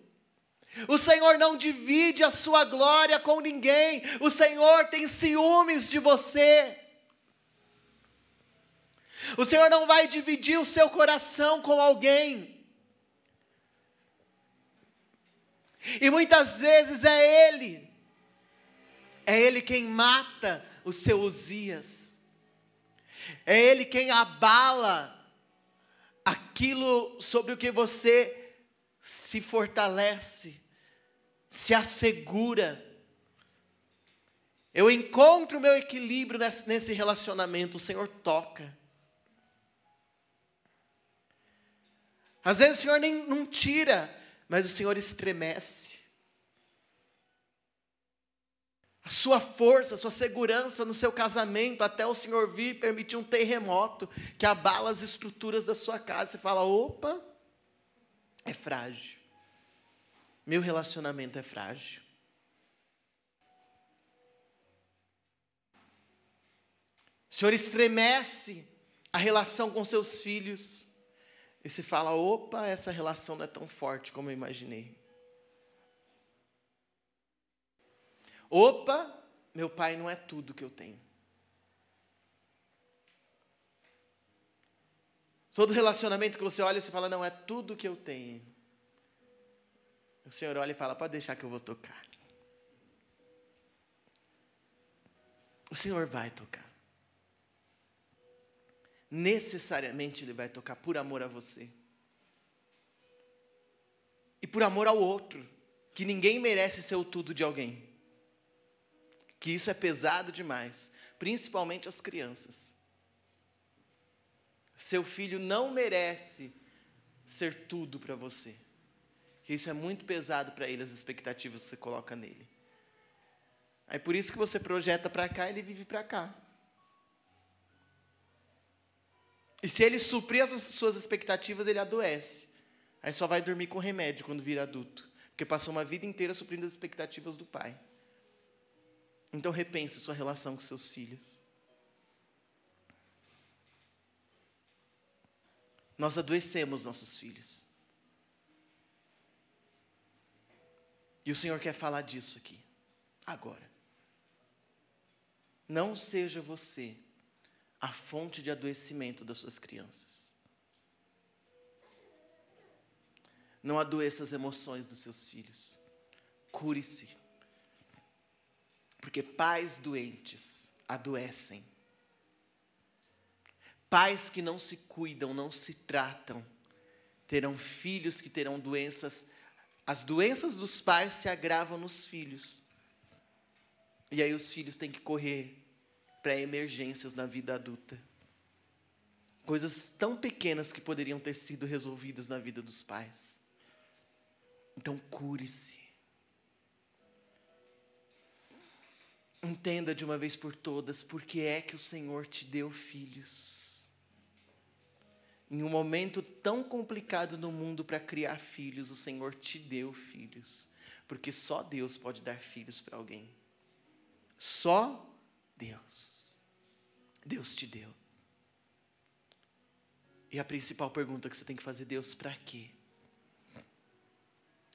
O Senhor não divide a sua glória com ninguém. O Senhor tem ciúmes de você. O Senhor não vai dividir o seu coração com alguém. E muitas vezes é Ele, é Ele quem mata o seu Uzias, é Ele quem abala aquilo sobre o que você se fortalece, se assegura. Eu encontro o meu equilíbrio nesse relacionamento, o Senhor toca. Às vezes o Senhor nem não tira, mas o Senhor estremece. A sua força, a sua segurança no seu casamento, até o Senhor vir permitir um terremoto que abala as estruturas da sua casa. Você fala: opa, é frágil. Meu relacionamento é frágil. O Senhor estremece a relação com seus filhos. E se fala: opa, essa relação não é tão forte como eu imaginei. Opa, meu pai não é tudo que eu tenho. Todo relacionamento que você olha, você fala: não, é tudo que eu tenho. O Senhor olha e fala: pode deixar que eu vou tocar. O Senhor vai tocar necessariamente Ele vai tocar por amor a você. E por amor ao outro, que ninguém merece ser o tudo de alguém. Que isso é pesado demais, principalmente as crianças. Seu filho não merece ser tudo para você. Que isso é muito pesado para ele, as expectativas que você coloca nele. Aí por isso que você projeta para cá, ele vive para cá. E se ele suprir as suas expectativas, ele adoece. Aí só vai dormir com remédio quando vira adulto. Porque passou uma vida inteira suprindo as expectativas do pai. Então repense sua relação com seus filhos. Nós adoecemos nossos filhos. E o Senhor quer falar disso aqui, agora. Não seja você a fonte de adoecimento das suas crianças. Não adoeça as emoções dos seus filhos. Cure-se. Porque pais doentes adoecem. Pais que não se cuidam, não se tratam, terão filhos que terão doenças. As doenças dos pais se agravam nos filhos. E aí os filhos têm que correr para emergências na vida adulta. Coisas tão pequenas que poderiam ter sido resolvidas na vida dos pais. Então, cure-se. Entenda de uma vez por todas por que é que o Senhor te deu filhos. Em um momento tão complicado no mundo para criar filhos, o Senhor te deu filhos. Porque só Deus pode dar filhos para alguém. Só Deus. Deus te deu. E a principal pergunta que você tem que fazer, Deus, para quê?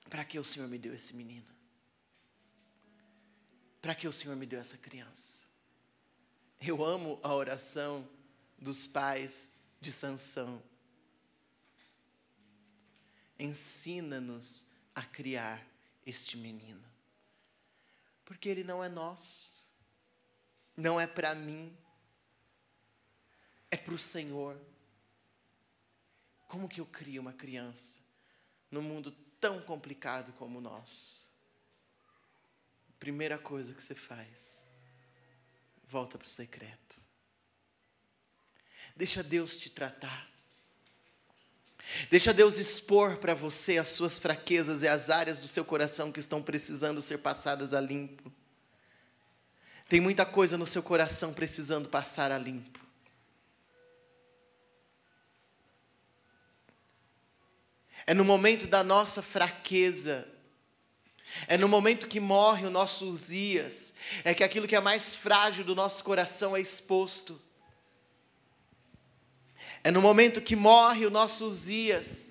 Para que o Senhor me deu esse menino? Para que o Senhor me deu essa criança? Eu amo a oração dos pais de Sansão. ensina-nos a criar este menino. Porque ele não é nosso, não é para mim, é para o Senhor. Como que eu crio uma criança num mundo tão complicado como o nosso? Primeira coisa que você faz, volta para o secreto. Deixa Deus te tratar. Deixa Deus expor para você as suas fraquezas e as áreas do seu coração que estão precisando ser passadas a limpo. Tem muita coisa no seu coração precisando passar a limpo. É no momento da nossa fraqueza, é no momento que morre o nosso Uzias, é que aquilo que é mais frágil do nosso coração é exposto. É no momento que morre o nosso Uzias,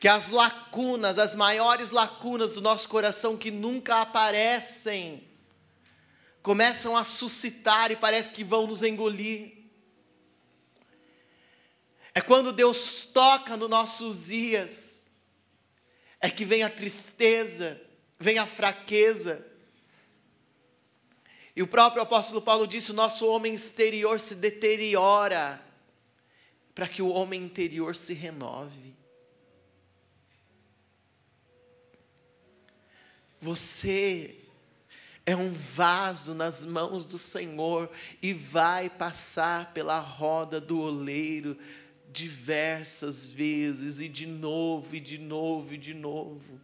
que as lacunas, as maiores lacunas do nosso coração que nunca aparecem, começam a suscitar e parece que vão nos engolir. É quando Deus toca no nosso Uzias, é que vem a tristeza, vem a fraqueza. E o próprio apóstolo Paulo disse: o nosso homem exterior se deteriora para que o homem interior se renove. Você é um vaso nas mãos do Senhor e vai passar pela roda do oleiro diversas vezes e de novo e de novo e de novo.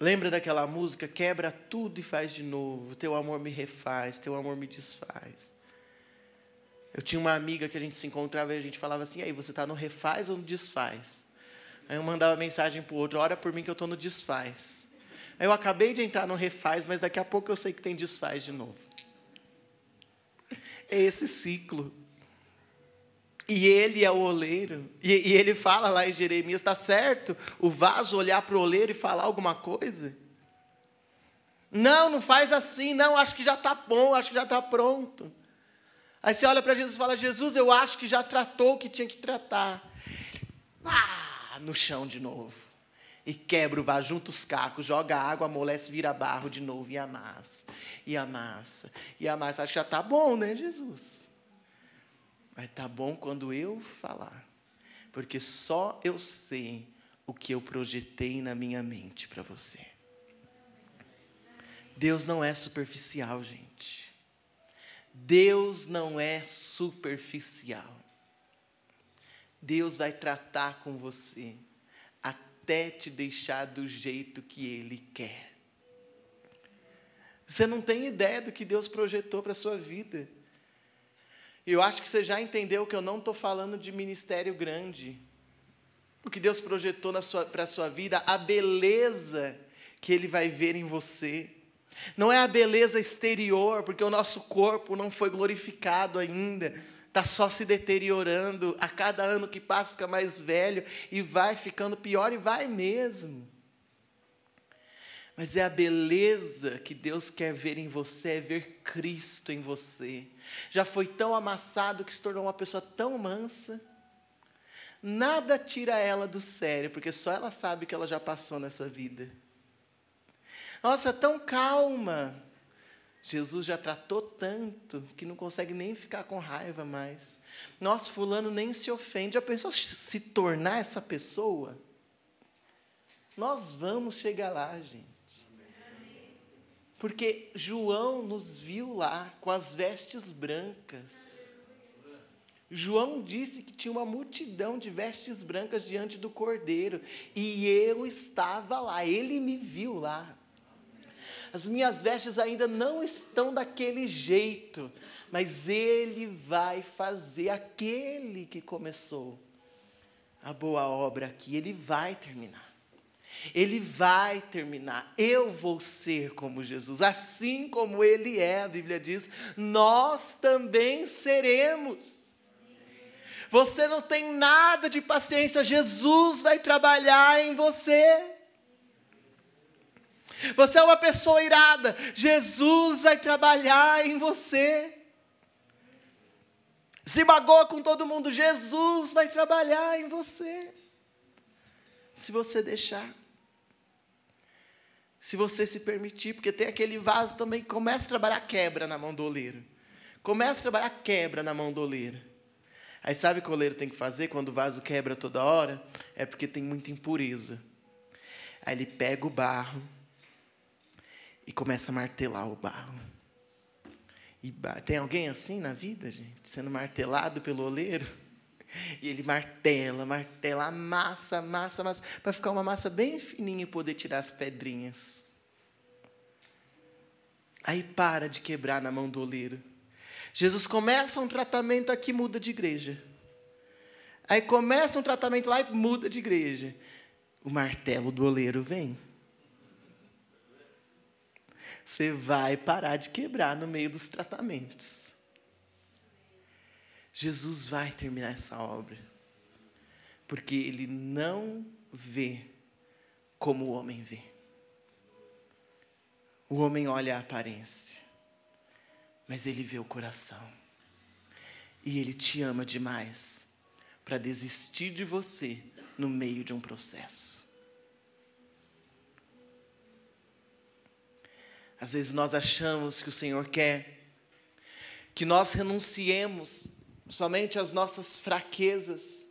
Lembra daquela música? Quebra tudo e faz de novo. Teu amor me refaz, teu amor me desfaz. Eu tinha uma amiga que a gente se encontrava e a gente falava assim: aí, você está no refaz ou no desfaz? Aí eu mandava mensagem para o outro: ora por mim que eu estou no desfaz. Aí eu acabei de entrar no refaz, mas daqui a pouco eu sei que tem desfaz de novo. É esse ciclo. E ele é o oleiro. E, e ele fala lá em Jeremias: está certo o vaso olhar para o oleiro e falar alguma coisa? Não, não faz assim, não, acho que já está bom, acho que já está pronto. Aí você olha para Jesus e fala: Jesus, eu acho que já tratou o que tinha que tratar. Pá, no chão de novo. E quebra o vaso, junta os cacos, joga água, amolece, vira barro de novo e amassa. E amassa. E amassa. Acho que já está bom, né, Jesus? Mas está bom quando eu falar. Porque só eu sei o que eu projetei na minha mente para você. Deus não é superficial, gente. Deus não é superficial. Deus vai tratar com você até te deixar do jeito que Ele quer. Você não tem ideia do que Deus projetou para a sua vida. Eu acho que você já entendeu que eu não estou falando de ministério grande. O que Deus projetou para a sua vida, a beleza que Ele vai ver em você não é a beleza exterior, porque o nosso corpo não foi glorificado ainda, está só se deteriorando, a cada ano que passa fica mais velho e vai ficando pior, e vai mesmo. Mas é a beleza que Deus quer ver em você, é ver Cristo em você. Já foi tão amassado que se tornou uma pessoa tão mansa. Nada tira ela do sério, porque só ela sabe que ela já passou nessa vida. Nossa, tão calma. Jesus já tratou tanto que não consegue nem ficar com raiva mais. Nossa, fulano nem se ofende. Já pensou se tornar essa pessoa? Nós vamos chegar lá, gente. Porque João nos viu lá com as vestes brancas. João disse que tinha uma multidão de vestes brancas diante do cordeiro. E eu estava lá, ele me viu lá as minhas vestes ainda não estão daquele jeito, mas Ele vai fazer aquele que começou a boa obra aqui, Ele vai terminar. Ele vai terminar. Eu vou ser como Jesus, assim como Ele é, a Bíblia diz, nós também seremos. Você não tem nada de paciência, Jesus vai trabalhar em você. Você é uma pessoa irada. Jesus vai trabalhar em você. Se magoa com todo mundo, Jesus vai trabalhar em você. Se você deixar. Se você se permitir, porque tem aquele vaso também que começa a trabalhar quebra na mão do oleiro. Começa a trabalhar quebra na mão do oleiro. Aí sabe o que o oleiro tem que fazer quando o vaso quebra toda hora? É porque tem muita impureza. Aí ele pega o barro e começa a martelar o barro. E tem alguém assim na vida, gente? Sendo martelado pelo oleiro? E ele martela, martela, massa, massa, massa, para ficar uma massa bem fininha e poder tirar as pedrinhas. Aí para de quebrar na mão do oleiro. Jesus começa um tratamento aqui, muda de igreja. Aí começa um tratamento lá e muda de igreja. O martelo do oleiro vem. Você vai parar de quebrar no meio dos tratamentos. Jesus vai terminar essa obra. Porque ele não vê como o homem vê. O homem olha a aparência mas Ele vê o coração. E Ele te ama demais para desistir de você no meio de um processo. Às vezes nós achamos que o Senhor quer que nós renunciemos somente às nossas fraquezas.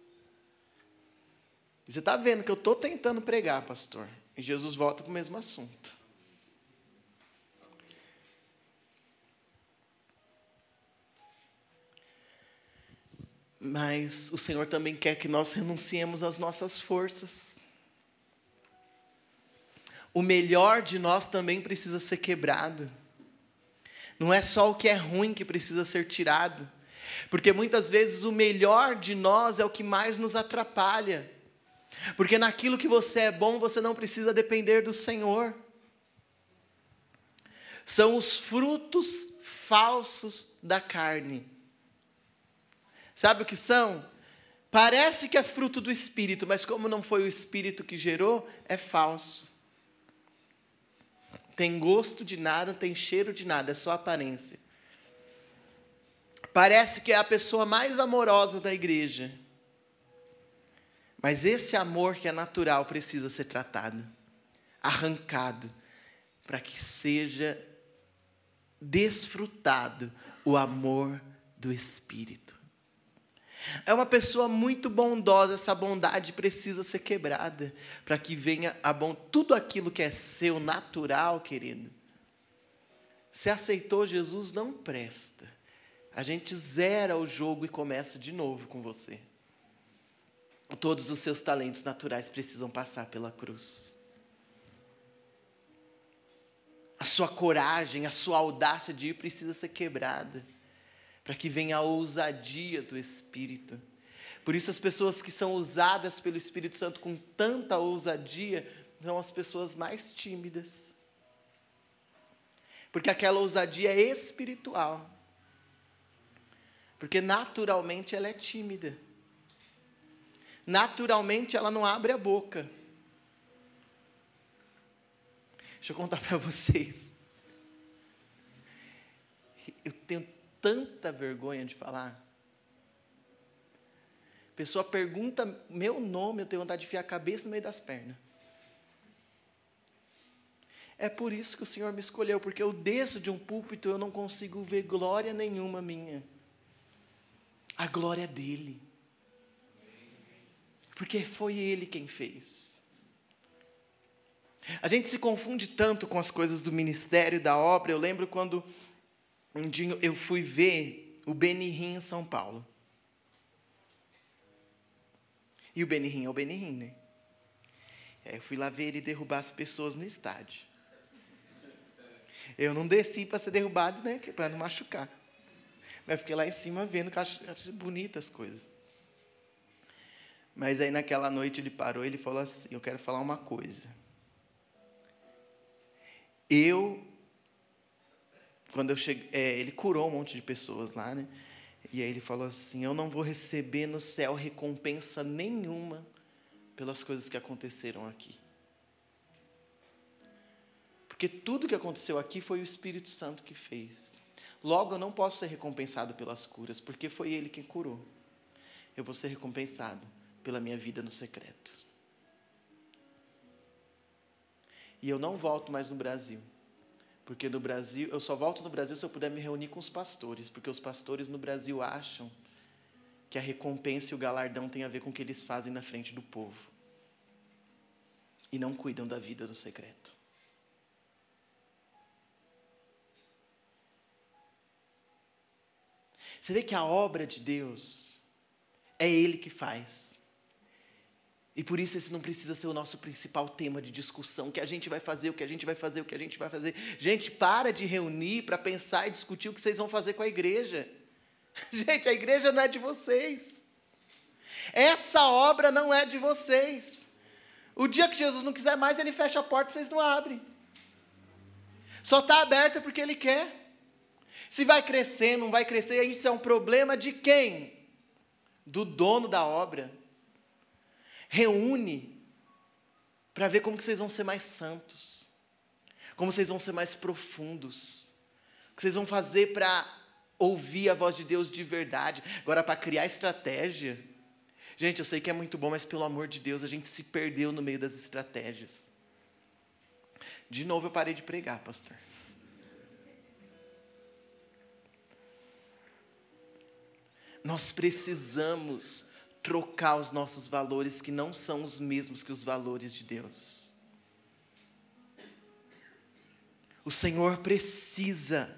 Você está vendo que eu estou tentando pregar, pastor, e Jesus volta para o mesmo assunto. Mas o Senhor também quer que nós renunciemos às nossas forças. O melhor de nós também precisa ser quebrado. Não é só o que é ruim que precisa ser tirado. Porque muitas vezes o melhor de nós é o que mais nos atrapalha. Porque naquilo que você é bom, você não precisa depender do Senhor. São os frutos falsos da carne Sabe o que são? Parece que é fruto do Espírito, mas como não foi o Espírito que gerou, é falso. Tem gosto de nada, tem cheiro de nada, é só aparência. Parece que é a pessoa mais amorosa da igreja. Mas esse amor que é natural precisa ser tratado, arrancado, para que seja desfrutado o amor do Espírito. É uma pessoa muito bondosa, essa bondade precisa ser quebrada para que venha a bom tudo aquilo que é seu natural, querido. Se aceitou Jesus, não presta. A gente zera o jogo e começa de novo com você. Todos os seus talentos naturais precisam passar pela cruz. A sua coragem, a sua audácia de ir precisa ser quebrada para que venha a ousadia do Espírito. Por isso, as pessoas que são usadas pelo Espírito Santo com tanta ousadia são as pessoas mais tímidas. Porque aquela ousadia é espiritual. Porque naturalmente ela é tímida. Naturalmente ela não abre a boca. Deixa eu contar para vocês. Eu tenho tanta vergonha de falar. A pessoa pergunta meu nome, eu tenho vontade de enfiar a cabeça no meio das pernas. É por isso que o Senhor me escolheu, porque eu desço de um púlpito eu não consigo ver glória nenhuma minha. A glória dele. Porque foi ele quem fez. A gente se confunde tanto com as coisas do ministério, da obra. Eu lembro quando um dia eu fui ver o Benihim em São Paulo. E o Benihim é o Benihim, né? É, eu fui lá ver ele derrubar as pessoas no estádio. Eu não desci para ser derrubado, né? Para não machucar. Mas fiquei lá em cima vendo, que acho, acho bonitas as coisas. Mas aí naquela noite ele parou e ele falou assim: Eu quero falar uma coisa. Eu quando eu cheguei, é, ele curou um monte de pessoas lá, né? E aí ele falou assim: Eu não vou receber no céu recompensa nenhuma pelas coisas que aconteceram aqui. Porque tudo que aconteceu aqui foi o Espírito Santo que fez. Logo, eu não posso ser recompensado pelas curas, porque foi Ele quem curou. Eu vou ser recompensado pela minha vida no secreto. E eu não volto mais no Brasil. Porque no Brasil, eu só volto no Brasil se eu puder me reunir com os pastores, porque os pastores no Brasil acham que a recompensa e o galardão tem a ver com o que eles fazem na frente do povo. E não cuidam da vida do secreto. Você vê que a obra de Deus é Ele que faz. E por isso esse não precisa ser o nosso principal tema de discussão, o que a gente vai fazer, o que a gente vai fazer, o que a gente vai fazer. Gente, para de reunir para pensar e discutir o que vocês vão fazer com a igreja. Gente, a igreja não é de vocês. Essa obra não é de vocês. O dia que Jesus não quiser mais, ele fecha a porta e vocês não abrem. Só está aberta porque ele quer. Se vai crescer, não vai crescer, isso é um problema de quem? Do dono da obra reúne para ver como que vocês vão ser mais santos, como vocês vão ser mais profundos, o que vocês vão fazer para ouvir a voz de Deus de verdade. Agora, para criar estratégia, gente, eu sei que é muito bom, mas pelo amor de Deus, a gente se perdeu no meio das estratégias. De novo, eu parei de pregar, pastor. Nós precisamos trocar os nossos valores que não são os mesmos que os valores de Deus. O Senhor precisa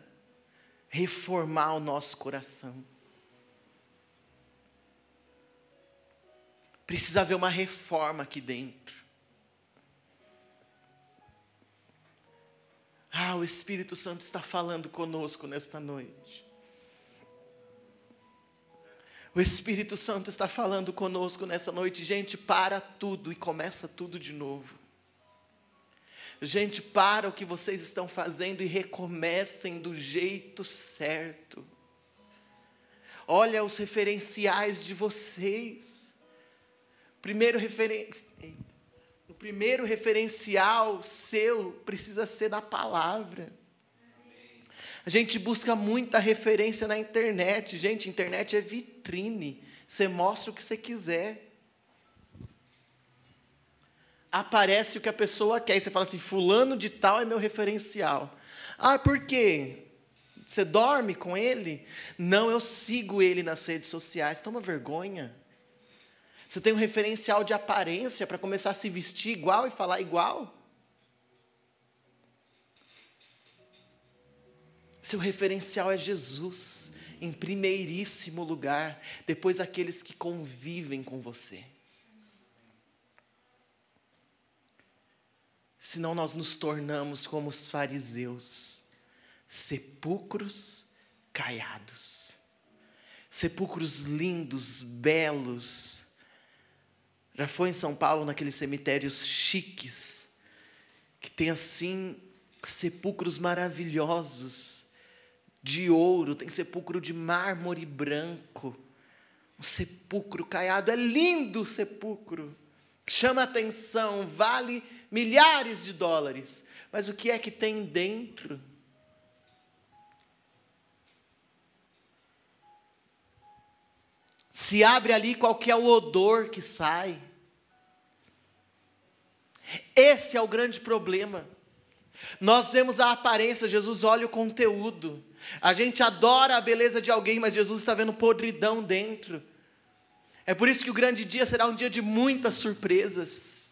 reformar o nosso coração. Precisa haver uma reforma aqui dentro. Ah, o Espírito Santo está falando conosco nesta noite. O Espírito Santo está falando conosco nessa noite. Gente, para tudo e começa tudo de novo. Gente, para o que vocês estão fazendo e recomecem do jeito certo. Olha os referenciais de vocês. Primeiro referen... O primeiro referencial seu precisa ser da palavra. A gente busca muita referência na internet. Gente, internet é Você mostra o que você quiser. Aparece o que a pessoa quer. E você fala assim: Fulano de Tal é meu referencial. Ah, por quê? Você dorme com ele? Não, eu sigo ele nas redes sociais. Toma vergonha. Você tem um referencial de aparência para começar a se vestir igual e falar igual? Seu referencial é Jesus, em primeiríssimo lugar, depois aqueles que convivem com você. Senão nós nos tornamos como os fariseus, sepulcros caiados, sepulcros lindos, belos. Já foi em São Paulo, naqueles cemitérios chiques, que tem assim sepulcros maravilhosos de ouro, tem sepulcro de mármore branco. Um sepulcro caiado, é lindo o sepulcro. Chama atenção, vale milhares de dólares. Mas o que é que tem dentro? Se abre ali qual que é o odor que sai. Esse é o grande problema. Nós vemos a aparência, Jesus olha o conteúdo. A gente adora a beleza de alguém, mas Jesus está vendo podridão dentro. É por isso que o grande dia será um dia de muitas surpresas.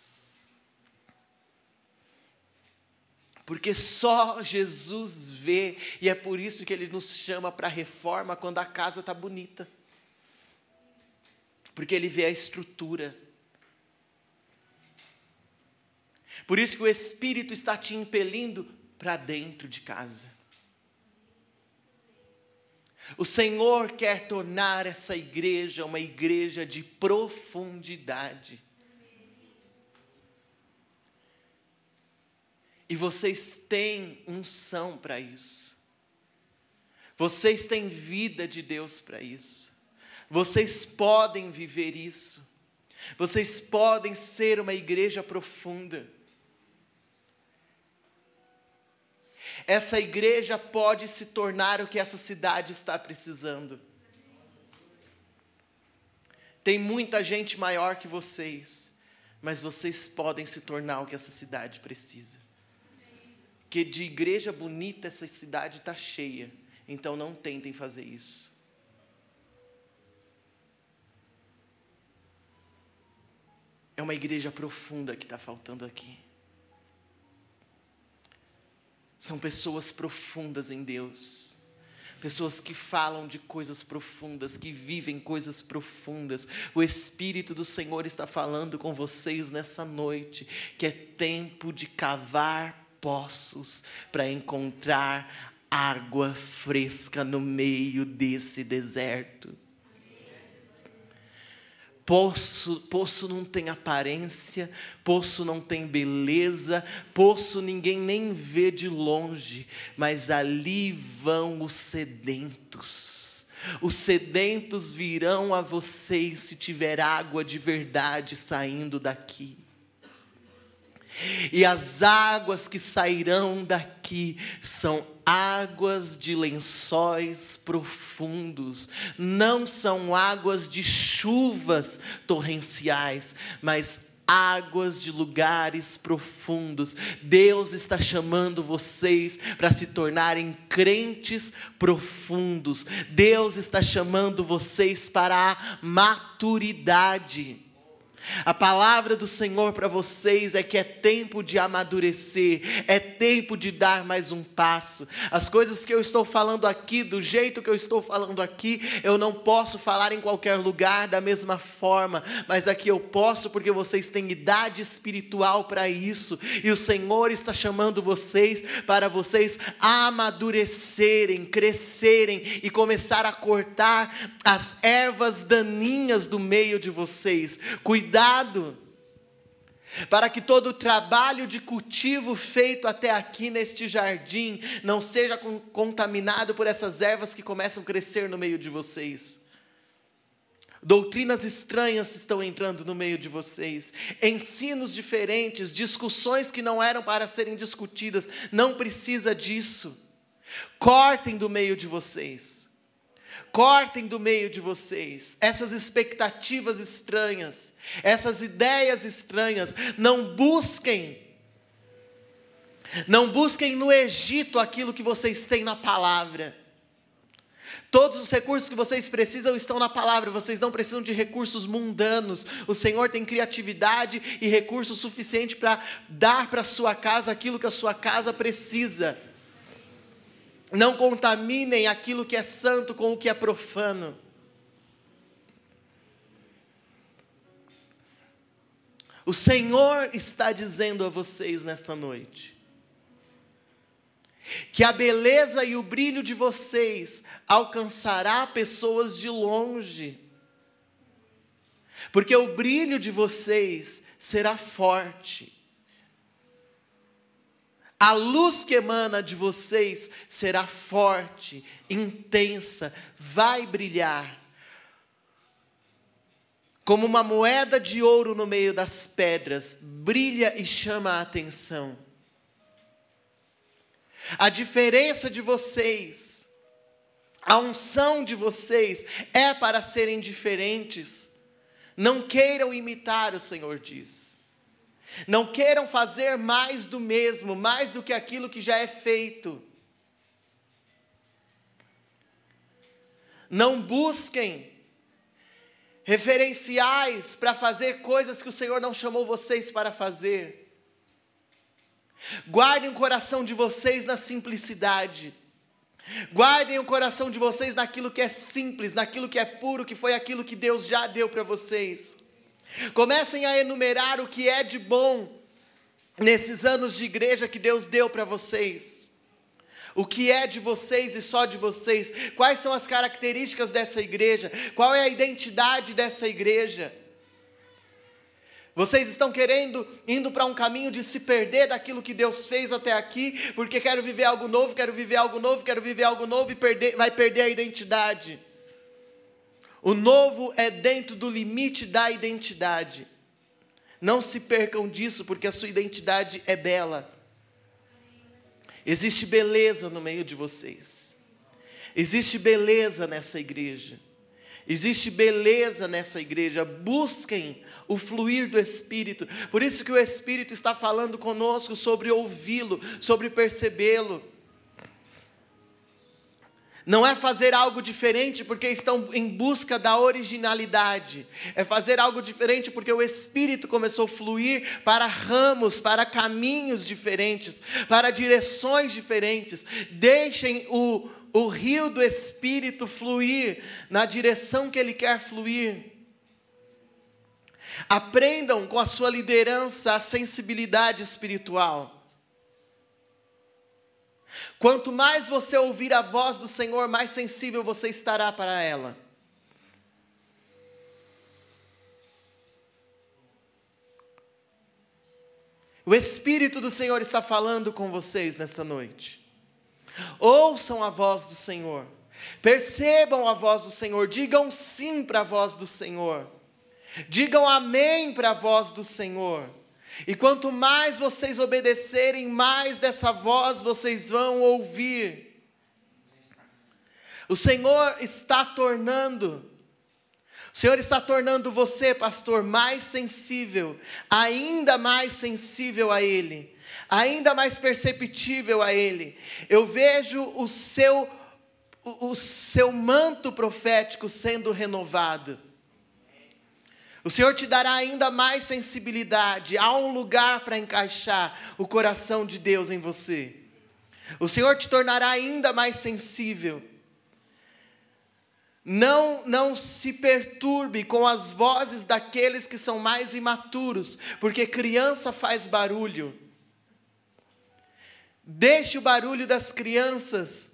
Porque só Jesus vê, e é por isso que Ele nos chama para a reforma quando a casa está bonita. Porque Ele vê a estrutura. Por isso que o Espírito está te impelindo para dentro de casa. O Senhor quer tornar essa igreja uma igreja de profundidade. E vocês têm unção para isso. Vocês têm vida de Deus para isso. Vocês podem viver isso. Vocês podem ser uma igreja profunda. Essa igreja pode se tornar o que essa cidade está precisando. Tem muita gente maior que vocês, mas vocês podem se tornar o que essa cidade precisa. Que de igreja bonita essa cidade está cheia, então não tentem fazer isso. É uma igreja profunda que está faltando aqui. São pessoas profundas em Deus. Pessoas que falam de coisas profundas, que vivem coisas profundas. O Espírito do Senhor está falando com vocês nessa noite, que é tempo de cavar poços para encontrar água fresca no meio desse deserto. Poço, poço não tem aparência, poço não tem beleza, poço ninguém nem vê de longe, mas ali vão os sedentos. Os sedentos virão a vocês se tiver água de verdade saindo daqui. E as águas que sairão daqui são águas de lençóis profundos, não são águas de chuvas torrenciais, mas águas de lugares profundos. Deus está chamando vocês para se tornarem crentes profundos. Deus está chamando vocês para a maturidade. A palavra do Senhor para vocês é que é tempo de amadurecer, é tempo de dar mais um passo. As coisas que eu estou falando aqui, do jeito que eu estou falando aqui, eu não posso falar em qualquer lugar da mesma forma, mas aqui eu posso porque vocês têm idade espiritual para isso, e o Senhor está chamando vocês para vocês amadurecerem, crescerem e começar a cortar as ervas daninhas do meio de vocês. Cuidado cuidado, para que todo o trabalho de cultivo feito até aqui neste jardim não seja contaminado por essas ervas que começam a crescer no meio de vocês. Doutrinas estranhas estão entrando no meio de vocês, ensinos diferentes, discussões que não eram para serem discutidas, não precisa disso. Cortem do meio de vocês. Cortem do meio de vocês essas expectativas estranhas, essas ideias estranhas. Não busquem, não busquem no Egito aquilo que vocês têm na palavra. Todos os recursos que vocês precisam estão na palavra, vocês não precisam de recursos mundanos. O Senhor tem criatividade e recurso suficiente para dar para a sua casa aquilo que a sua casa precisa. Não contaminem aquilo que é santo com o que é profano. O Senhor está dizendo a vocês nesta noite que a beleza e o brilho de vocês alcançará pessoas de longe. Porque o brilho de vocês será forte. A luz que emana de vocês será forte, intensa, vai brilhar. Como uma moeda de ouro no meio das pedras, brilha e chama a atenção. A diferença de vocês, a unção de vocês é para serem diferentes. Não queiram imitar, o Senhor diz. Não queiram fazer mais do mesmo, mais do que aquilo que já é feito. Não busquem referenciais para fazer coisas que o Senhor não chamou vocês para fazer. Guardem o coração de vocês na simplicidade. Guardem o coração de vocês naquilo que é simples, naquilo que é puro, que foi aquilo que Deus já deu para vocês. Comecem a enumerar o que é de bom nesses anos de igreja que Deus deu para vocês. O que é de vocês e só de vocês? Quais são as características dessa igreja? Qual é a identidade dessa igreja? Vocês estão querendo, indo para um caminho de se perder daquilo que Deus fez até aqui, porque quero viver algo novo, quero viver algo novo, quero viver algo novo e perder, vai perder a identidade. O novo é dentro do limite da identidade. Não se percam disso, porque a sua identidade é bela. Existe beleza no meio de vocês. Existe beleza nessa igreja. Existe beleza nessa igreja. Busquem o fluir do Espírito. Por isso que o Espírito está falando conosco sobre ouvi-lo, sobre percebê-lo. Não é fazer algo diferente porque estão em busca da originalidade. É fazer algo diferente porque o Espírito começou a fluir para ramos, para caminhos diferentes, para direções diferentes. Deixem o, o rio do Espírito fluir na direção que ele quer fluir. Aprendam com a sua liderança a sensibilidade espiritual. Quanto mais você ouvir a voz do Senhor, mais sensível você estará para ela. O Espírito do Senhor está falando com vocês nesta noite. Ouçam a voz do Senhor, percebam a voz do Senhor, digam sim para a voz do Senhor, digam amém para a voz do Senhor. E quanto mais vocês obedecerem, mais dessa voz vocês vão ouvir. O Senhor está tornando, o Senhor está tornando você, pastor, mais sensível, ainda mais sensível a Ele, ainda mais perceptível a Ele. Eu vejo o seu, o, o seu manto profético sendo renovado. O Senhor te dará ainda mais sensibilidade, há um lugar para encaixar o coração de Deus em você. O Senhor te tornará ainda mais sensível. Não, não se perturbe com as vozes daqueles que são mais imaturos, porque criança faz barulho. Deixe o barulho das crianças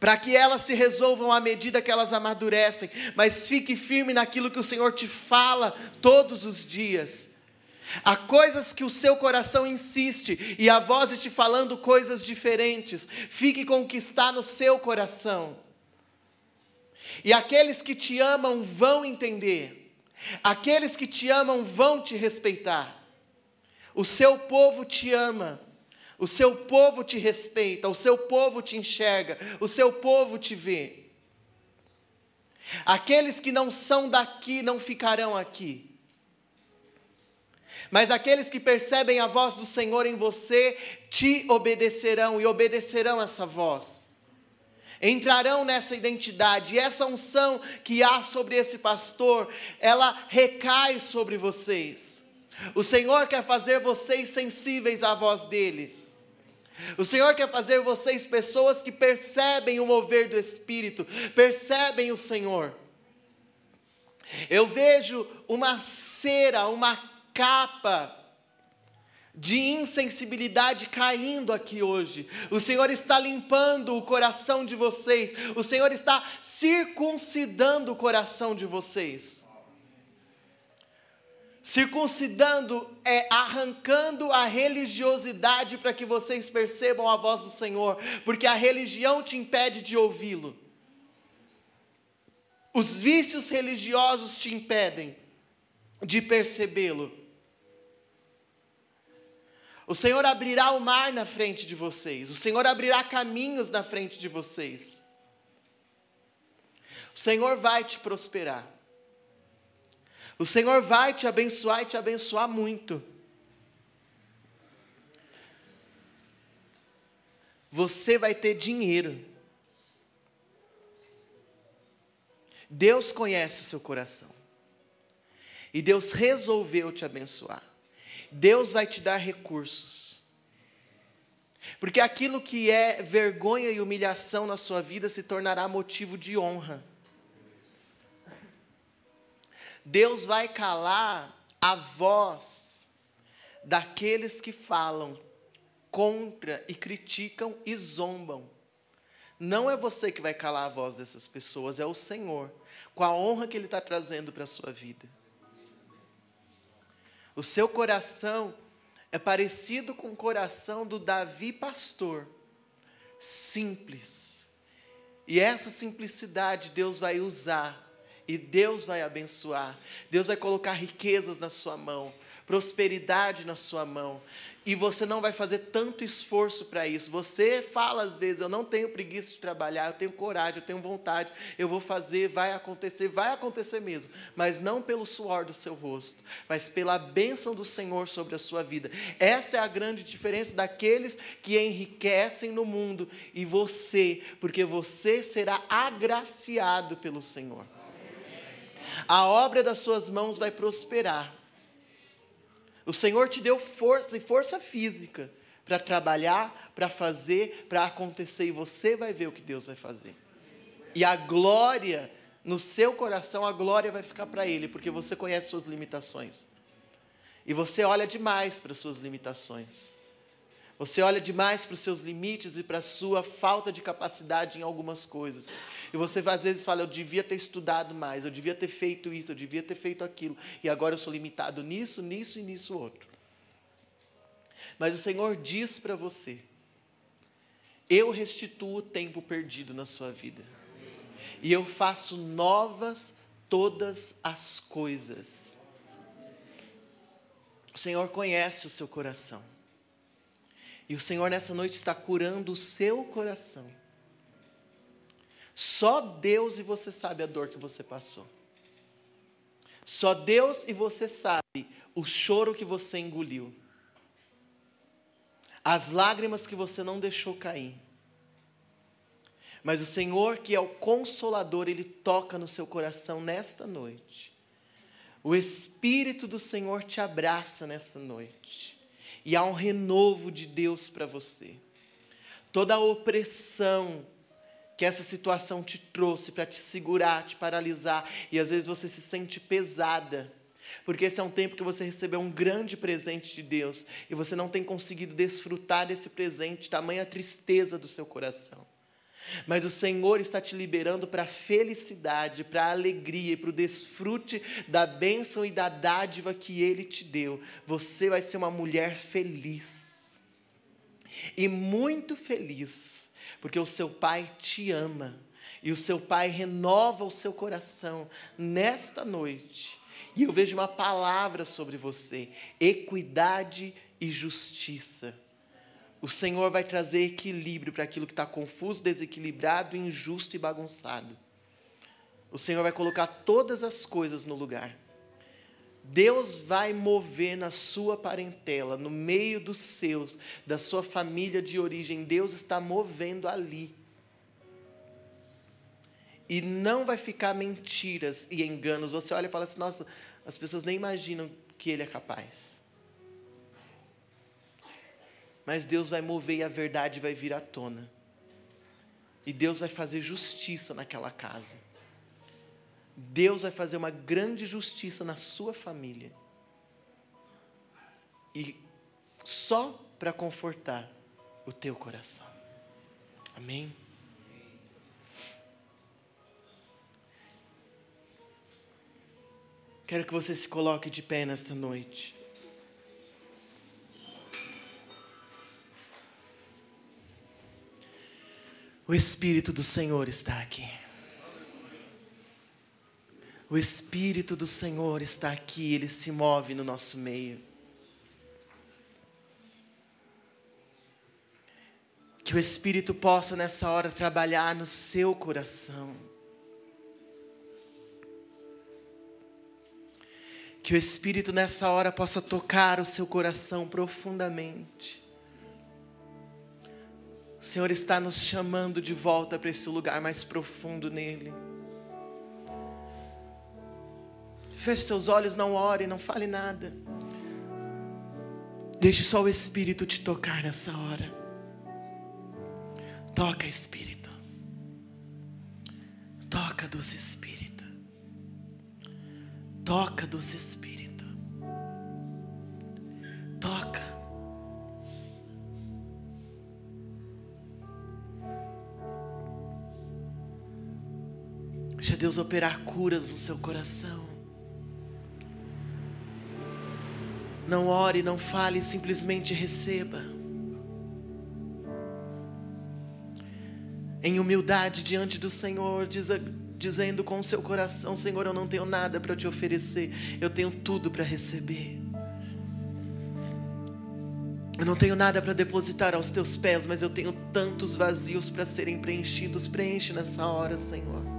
para que elas se resolvam à medida que elas amadurecem, mas fique firme naquilo que o Senhor te fala todos os dias. Há coisas que o seu coração insiste e a voz está falando coisas diferentes. Fique com o que está no seu coração. E aqueles que te amam vão entender. Aqueles que te amam vão te respeitar. O seu povo te ama. O seu povo te respeita, o seu povo te enxerga, o seu povo te vê. Aqueles que não são daqui não ficarão aqui. Mas aqueles que percebem a voz do Senhor em você te obedecerão e obedecerão essa voz. Entrarão nessa identidade, e essa unção que há sobre esse pastor, ela recai sobre vocês. O Senhor quer fazer vocês sensíveis à voz dEle. O Senhor quer fazer vocês pessoas que percebem o mover do Espírito, percebem o Senhor. Eu vejo uma cera, uma capa de insensibilidade caindo aqui hoje. O Senhor está limpando o coração de vocês. O Senhor está circuncidando o coração de vocês. Circuncidando é arrancando a religiosidade para que vocês percebam a voz do Senhor, porque a religião te impede de ouvi-lo. Os vícios religiosos te impedem de percebê-lo. O Senhor abrirá o mar na frente de vocês, o Senhor abrirá caminhos na frente de vocês. O Senhor vai te prosperar. O Senhor vai te abençoar e te abençoar muito. Você vai ter dinheiro. Deus conhece o seu coração. E Deus resolveu te abençoar. Deus vai te dar recursos. Porque aquilo que é vergonha e humilhação na sua vida se tornará motivo de honra. Deus vai calar a voz daqueles que falam contra e criticam e zombam. Não é você que vai calar a voz dessas pessoas, é o Senhor, com a honra que Ele está trazendo para a sua vida. O seu coração é parecido com o coração do Davi pastor, simples. E essa simplicidade Deus vai usar e Deus vai abençoar. Deus vai colocar riquezas na sua mão. prosperidade na sua mão. E você não vai fazer tanto esforço para isso. Você fala às vezes: Eu não tenho preguiça de trabalhar, eu tenho coragem, eu tenho vontade, eu vou fazer, vai acontecer, vai acontecer mesmo. Mas não pelo suor do seu rosto, mas pela bênção do Senhor sobre a sua vida. Essa é a grande diferença daqueles que enriquecem no mundo e você, porque você será agraciado pelo Senhor. A obra das suas mãos vai prosperar. O Senhor te deu força e força física para trabalhar, para fazer, para acontecer, e você vai ver o que Deus vai fazer. E a glória no seu coração, a glória vai ficar para Ele, porque você conhece suas limitações. E você olha demais para suas limitações. Você olha demais para os seus limites e para a sua falta de capacidade em algumas coisas. E você às vezes fala: eu devia ter estudado mais, eu devia ter feito isso, eu devia ter feito aquilo. E agora eu sou limitado nisso, nisso e nisso outro. Mas o Senhor diz para você: eu restituo o tempo perdido na sua vida. E eu faço novas todas as coisas. O Senhor conhece o seu coração. E o Senhor nessa noite está curando o seu coração. Só Deus e você sabe a dor que você passou. Só Deus e você sabe o choro que você engoliu. As lágrimas que você não deixou cair. Mas o Senhor, que é o consolador, ele toca no seu coração nesta noite. O Espírito do Senhor te abraça nessa noite e há um renovo de Deus para você. Toda a opressão que essa situação te trouxe para te segurar, te paralisar, e às vezes você se sente pesada, porque esse é um tempo que você recebeu um grande presente de Deus e você não tem conseguido desfrutar desse presente, tamanha tristeza do seu coração. Mas o Senhor está te liberando para a felicidade, para a alegria e para o desfrute da bênção e da dádiva que Ele te deu. Você vai ser uma mulher feliz. E muito feliz, porque o seu Pai te ama. E o seu Pai renova o seu coração nesta noite. E eu vejo uma palavra sobre você: equidade e justiça. O Senhor vai trazer equilíbrio para aquilo que está confuso, desequilibrado, injusto e bagunçado. O Senhor vai colocar todas as coisas no lugar. Deus vai mover na sua parentela, no meio dos seus, da sua família de origem. Deus está movendo ali. E não vai ficar mentiras e enganos. Você olha e fala assim: nossa, as pessoas nem imaginam que Ele é capaz. Mas Deus vai mover e a verdade vai vir à tona. E Deus vai fazer justiça naquela casa. Deus vai fazer uma grande justiça na sua família. E só para confortar o teu coração. Amém? Quero que você se coloque de pé nesta noite. O Espírito do Senhor está aqui. O Espírito do Senhor está aqui, ele se move no nosso meio. Que o Espírito possa nessa hora trabalhar no seu coração. Que o Espírito nessa hora possa tocar o seu coração profundamente. O Senhor está nos chamando de volta para esse lugar mais profundo nele. Feche seus olhos, não ore, não fale nada. Deixe só o Espírito te tocar nessa hora. Toca, Espírito. Toca, doce Espírito. Toca, doce Espírito. Toca. Deixa Deus operar curas no seu coração. Não ore, não fale, simplesmente receba. Em humildade diante do Senhor, diz, dizendo com o seu coração: Senhor, eu não tenho nada para te oferecer, eu tenho tudo para receber. Eu não tenho nada para depositar aos teus pés, mas eu tenho tantos vazios para serem preenchidos. Preenche nessa hora, Senhor.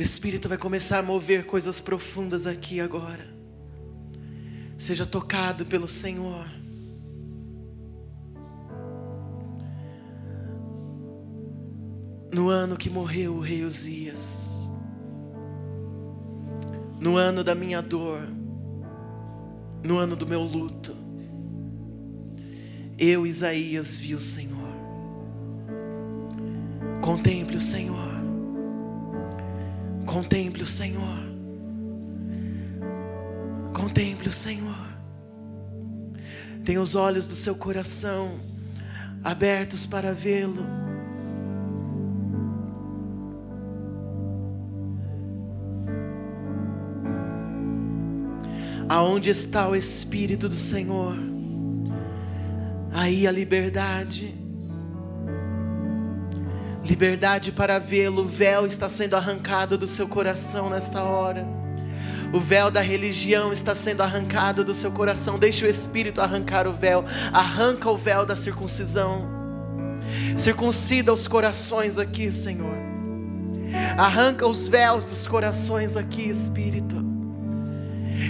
O Espírito vai começar a mover coisas profundas aqui agora. Seja tocado pelo Senhor. No ano que morreu o rei Uzias, no ano da minha dor, no ano do meu luto, eu, Isaías, vi o Senhor. Contemple o Senhor. Contemple o Senhor. Contemple o Senhor. Tenha os olhos do seu coração abertos para vê-lo. Aonde está o Espírito do Senhor? Aí a liberdade. Liberdade para vê-lo. O véu está sendo arrancado do seu coração nesta hora. O véu da religião está sendo arrancado do seu coração. Deixa o Espírito arrancar o véu. Arranca o véu da circuncisão. Circuncida os corações aqui, Senhor. Arranca os véus dos corações aqui, Espírito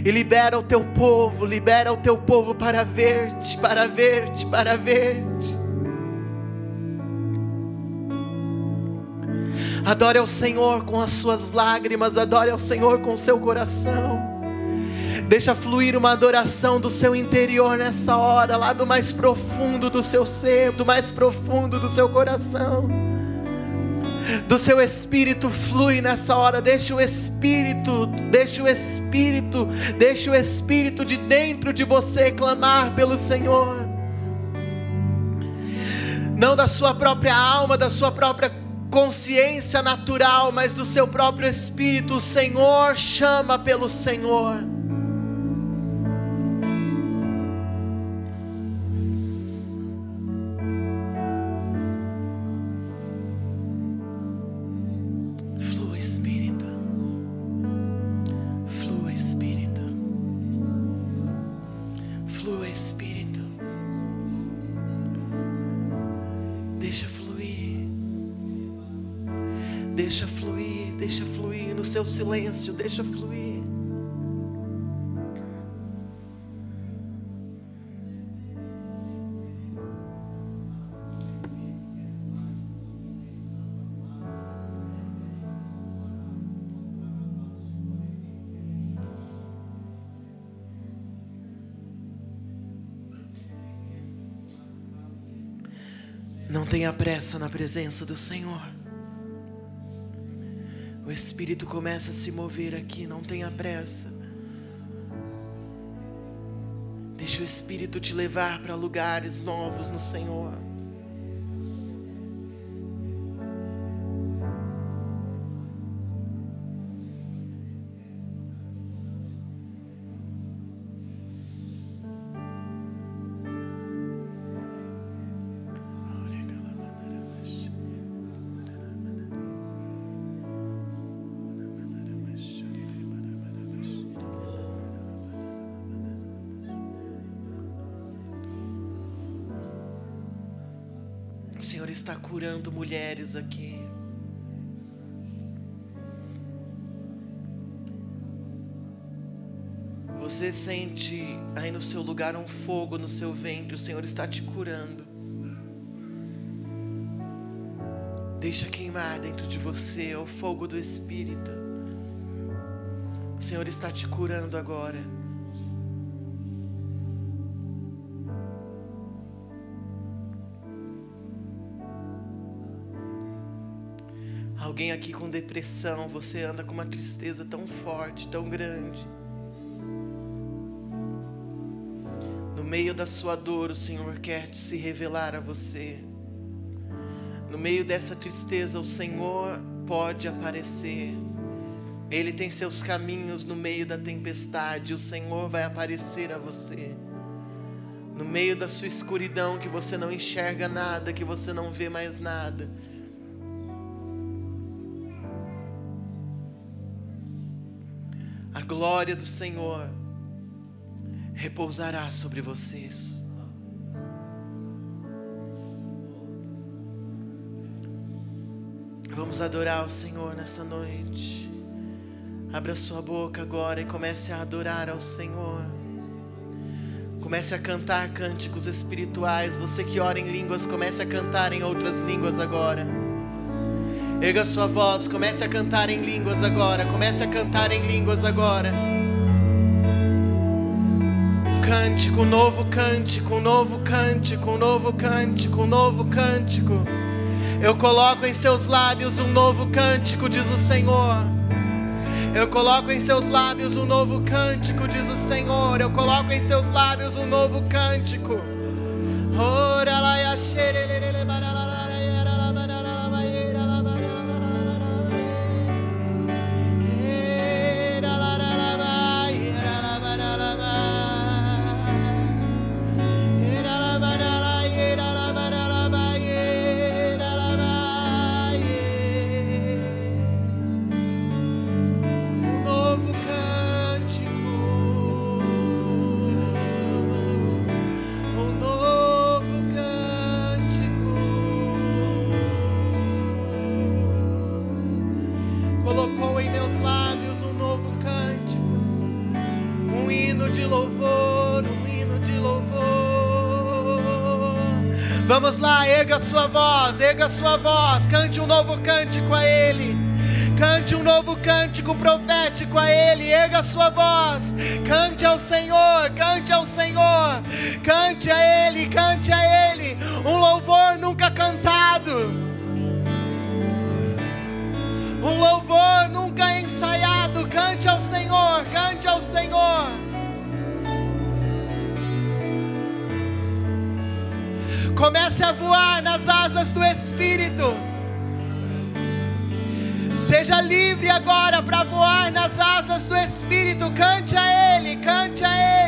e libera o teu povo, libera o teu povo para ver-te, para ver-te, para ver-te. Adore ao Senhor com as suas lágrimas, adore ao Senhor com o seu coração. Deixa fluir uma adoração do seu interior nessa hora, lá do mais profundo do seu ser, do mais profundo do seu coração do seu espírito flui nessa hora. Deixa o espírito, deixa o espírito, deixa o espírito de dentro de você clamar pelo Senhor. Não da sua própria alma, da sua própria consciência natural, mas do seu próprio espírito. O Senhor chama pelo Senhor. Silêncio, deixa fluir. Não tenha pressa na presença do Senhor. Espírito começa a se mover aqui, não tenha pressa. Deixa o Espírito te levar para lugares novos no Senhor. Mulheres aqui. Você sente aí no seu lugar um fogo no seu ventre, o Senhor está te curando. Deixa queimar dentro de você o fogo do Espírito. O Senhor está te curando agora. Alguém aqui com depressão, você anda com uma tristeza tão forte, tão grande. No meio da sua dor, o Senhor quer se revelar a você. No meio dessa tristeza, o Senhor pode aparecer. Ele tem seus caminhos no meio da tempestade, o Senhor vai aparecer a você. No meio da sua escuridão, que você não enxerga nada, que você não vê mais nada glória do Senhor repousará sobre vocês. Vamos adorar o Senhor nessa noite. Abra sua boca agora e comece a adorar ao Senhor. Comece a cantar cânticos espirituais. Você que ora em línguas, comece a cantar em outras línguas agora. Erga sua voz, comece a cantar em línguas agora. Comece a cantar em línguas agora. Cântico, novo cântico, novo cântico, novo cântico, novo cântico. Eu coloco em seus lábios um novo cântico, diz o Senhor. Eu coloco em seus lábios um novo cântico, diz o Senhor. Eu coloco em seus lábios um novo cântico. Ora sua voz, erga sua voz, cante um novo cântico a Ele. Cante um novo cântico profético a Ele, erga sua voz, cante ao Senhor, cante ao Senhor, cante a Ele, cante a Ele, um louvor nunca cantado, um louvor nunca ensaiado, cante ao Senhor, cante ao Senhor. Comece a voar nas asas do Espírito. Seja livre agora para voar nas asas do Espírito. Cante a Ele, cante a Ele.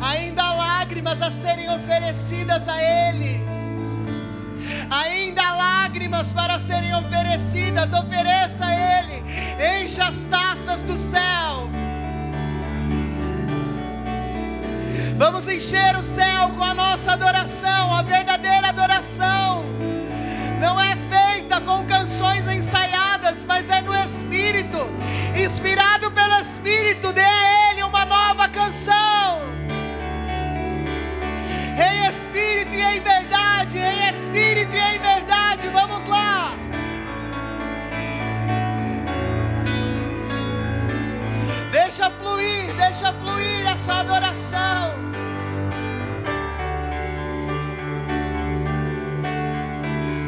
Ainda há lágrimas a serem oferecidas a Ele. Ainda há lágrimas para serem oferecidas. Ofereça a Ele. Encha as taças do céu. Vamos encher o céu com a nossa adoração, a verdadeira adoração. Essa adoração.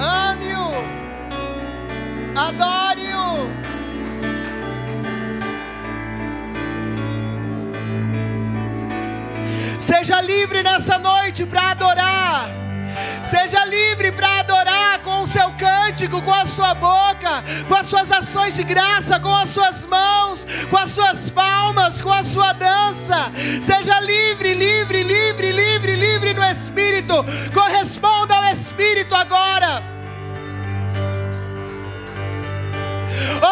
Ame-o, adore-o. Seja livre nessa noite para adorar. Seja livre para adorar com o seu com a sua boca, com as suas ações de graça, com as suas mãos, com as suas palmas, com a sua dança. Seja livre, livre, livre, livre, livre no Espírito. Corresponda ao Espírito agora.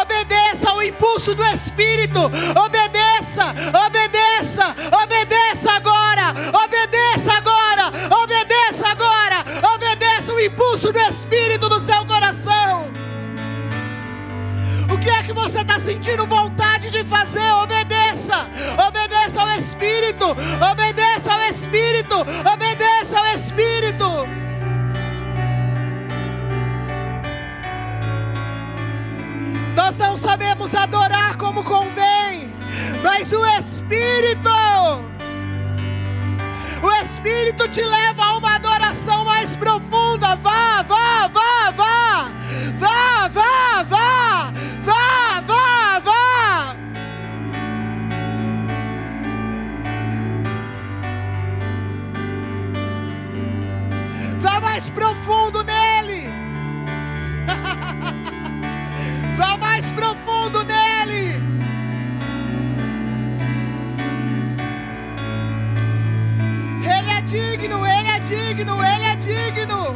Obedeça ao impulso do Espírito. Obedeça, obedeça, obedeça fazer? Obedeça. Obedeça ao Espírito. Obedeça ao Espírito. Obedeça ao Espírito. Nós não sabemos adorar como convém, mas o Espírito, o Espírito te leva a uma adoração mais profunda. Vá, vá, vá, digno, ele é digno.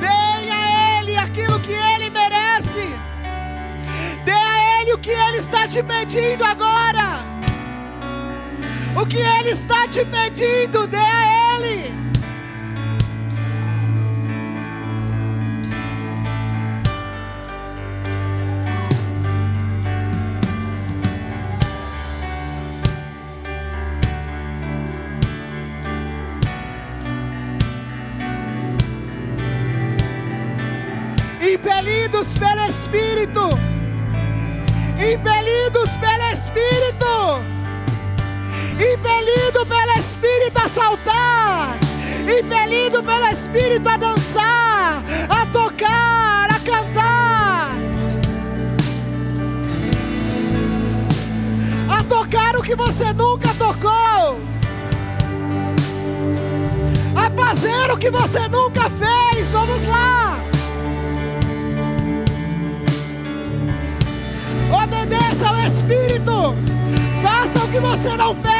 Dê a ele aquilo que ele merece. Dê a ele o que ele está te pedindo agora. O que ele está te pedindo, dê impelidos pelo Espírito, impelidos pelo Espírito, impelido pelo Espírito a saltar, impelido pelo Espírito a dançar, a tocar, a cantar, a tocar o que você nunca tocou. A fazer o que você nunca fez, vamos lá! Obedeça ao Espírito. Faça o que você não fez.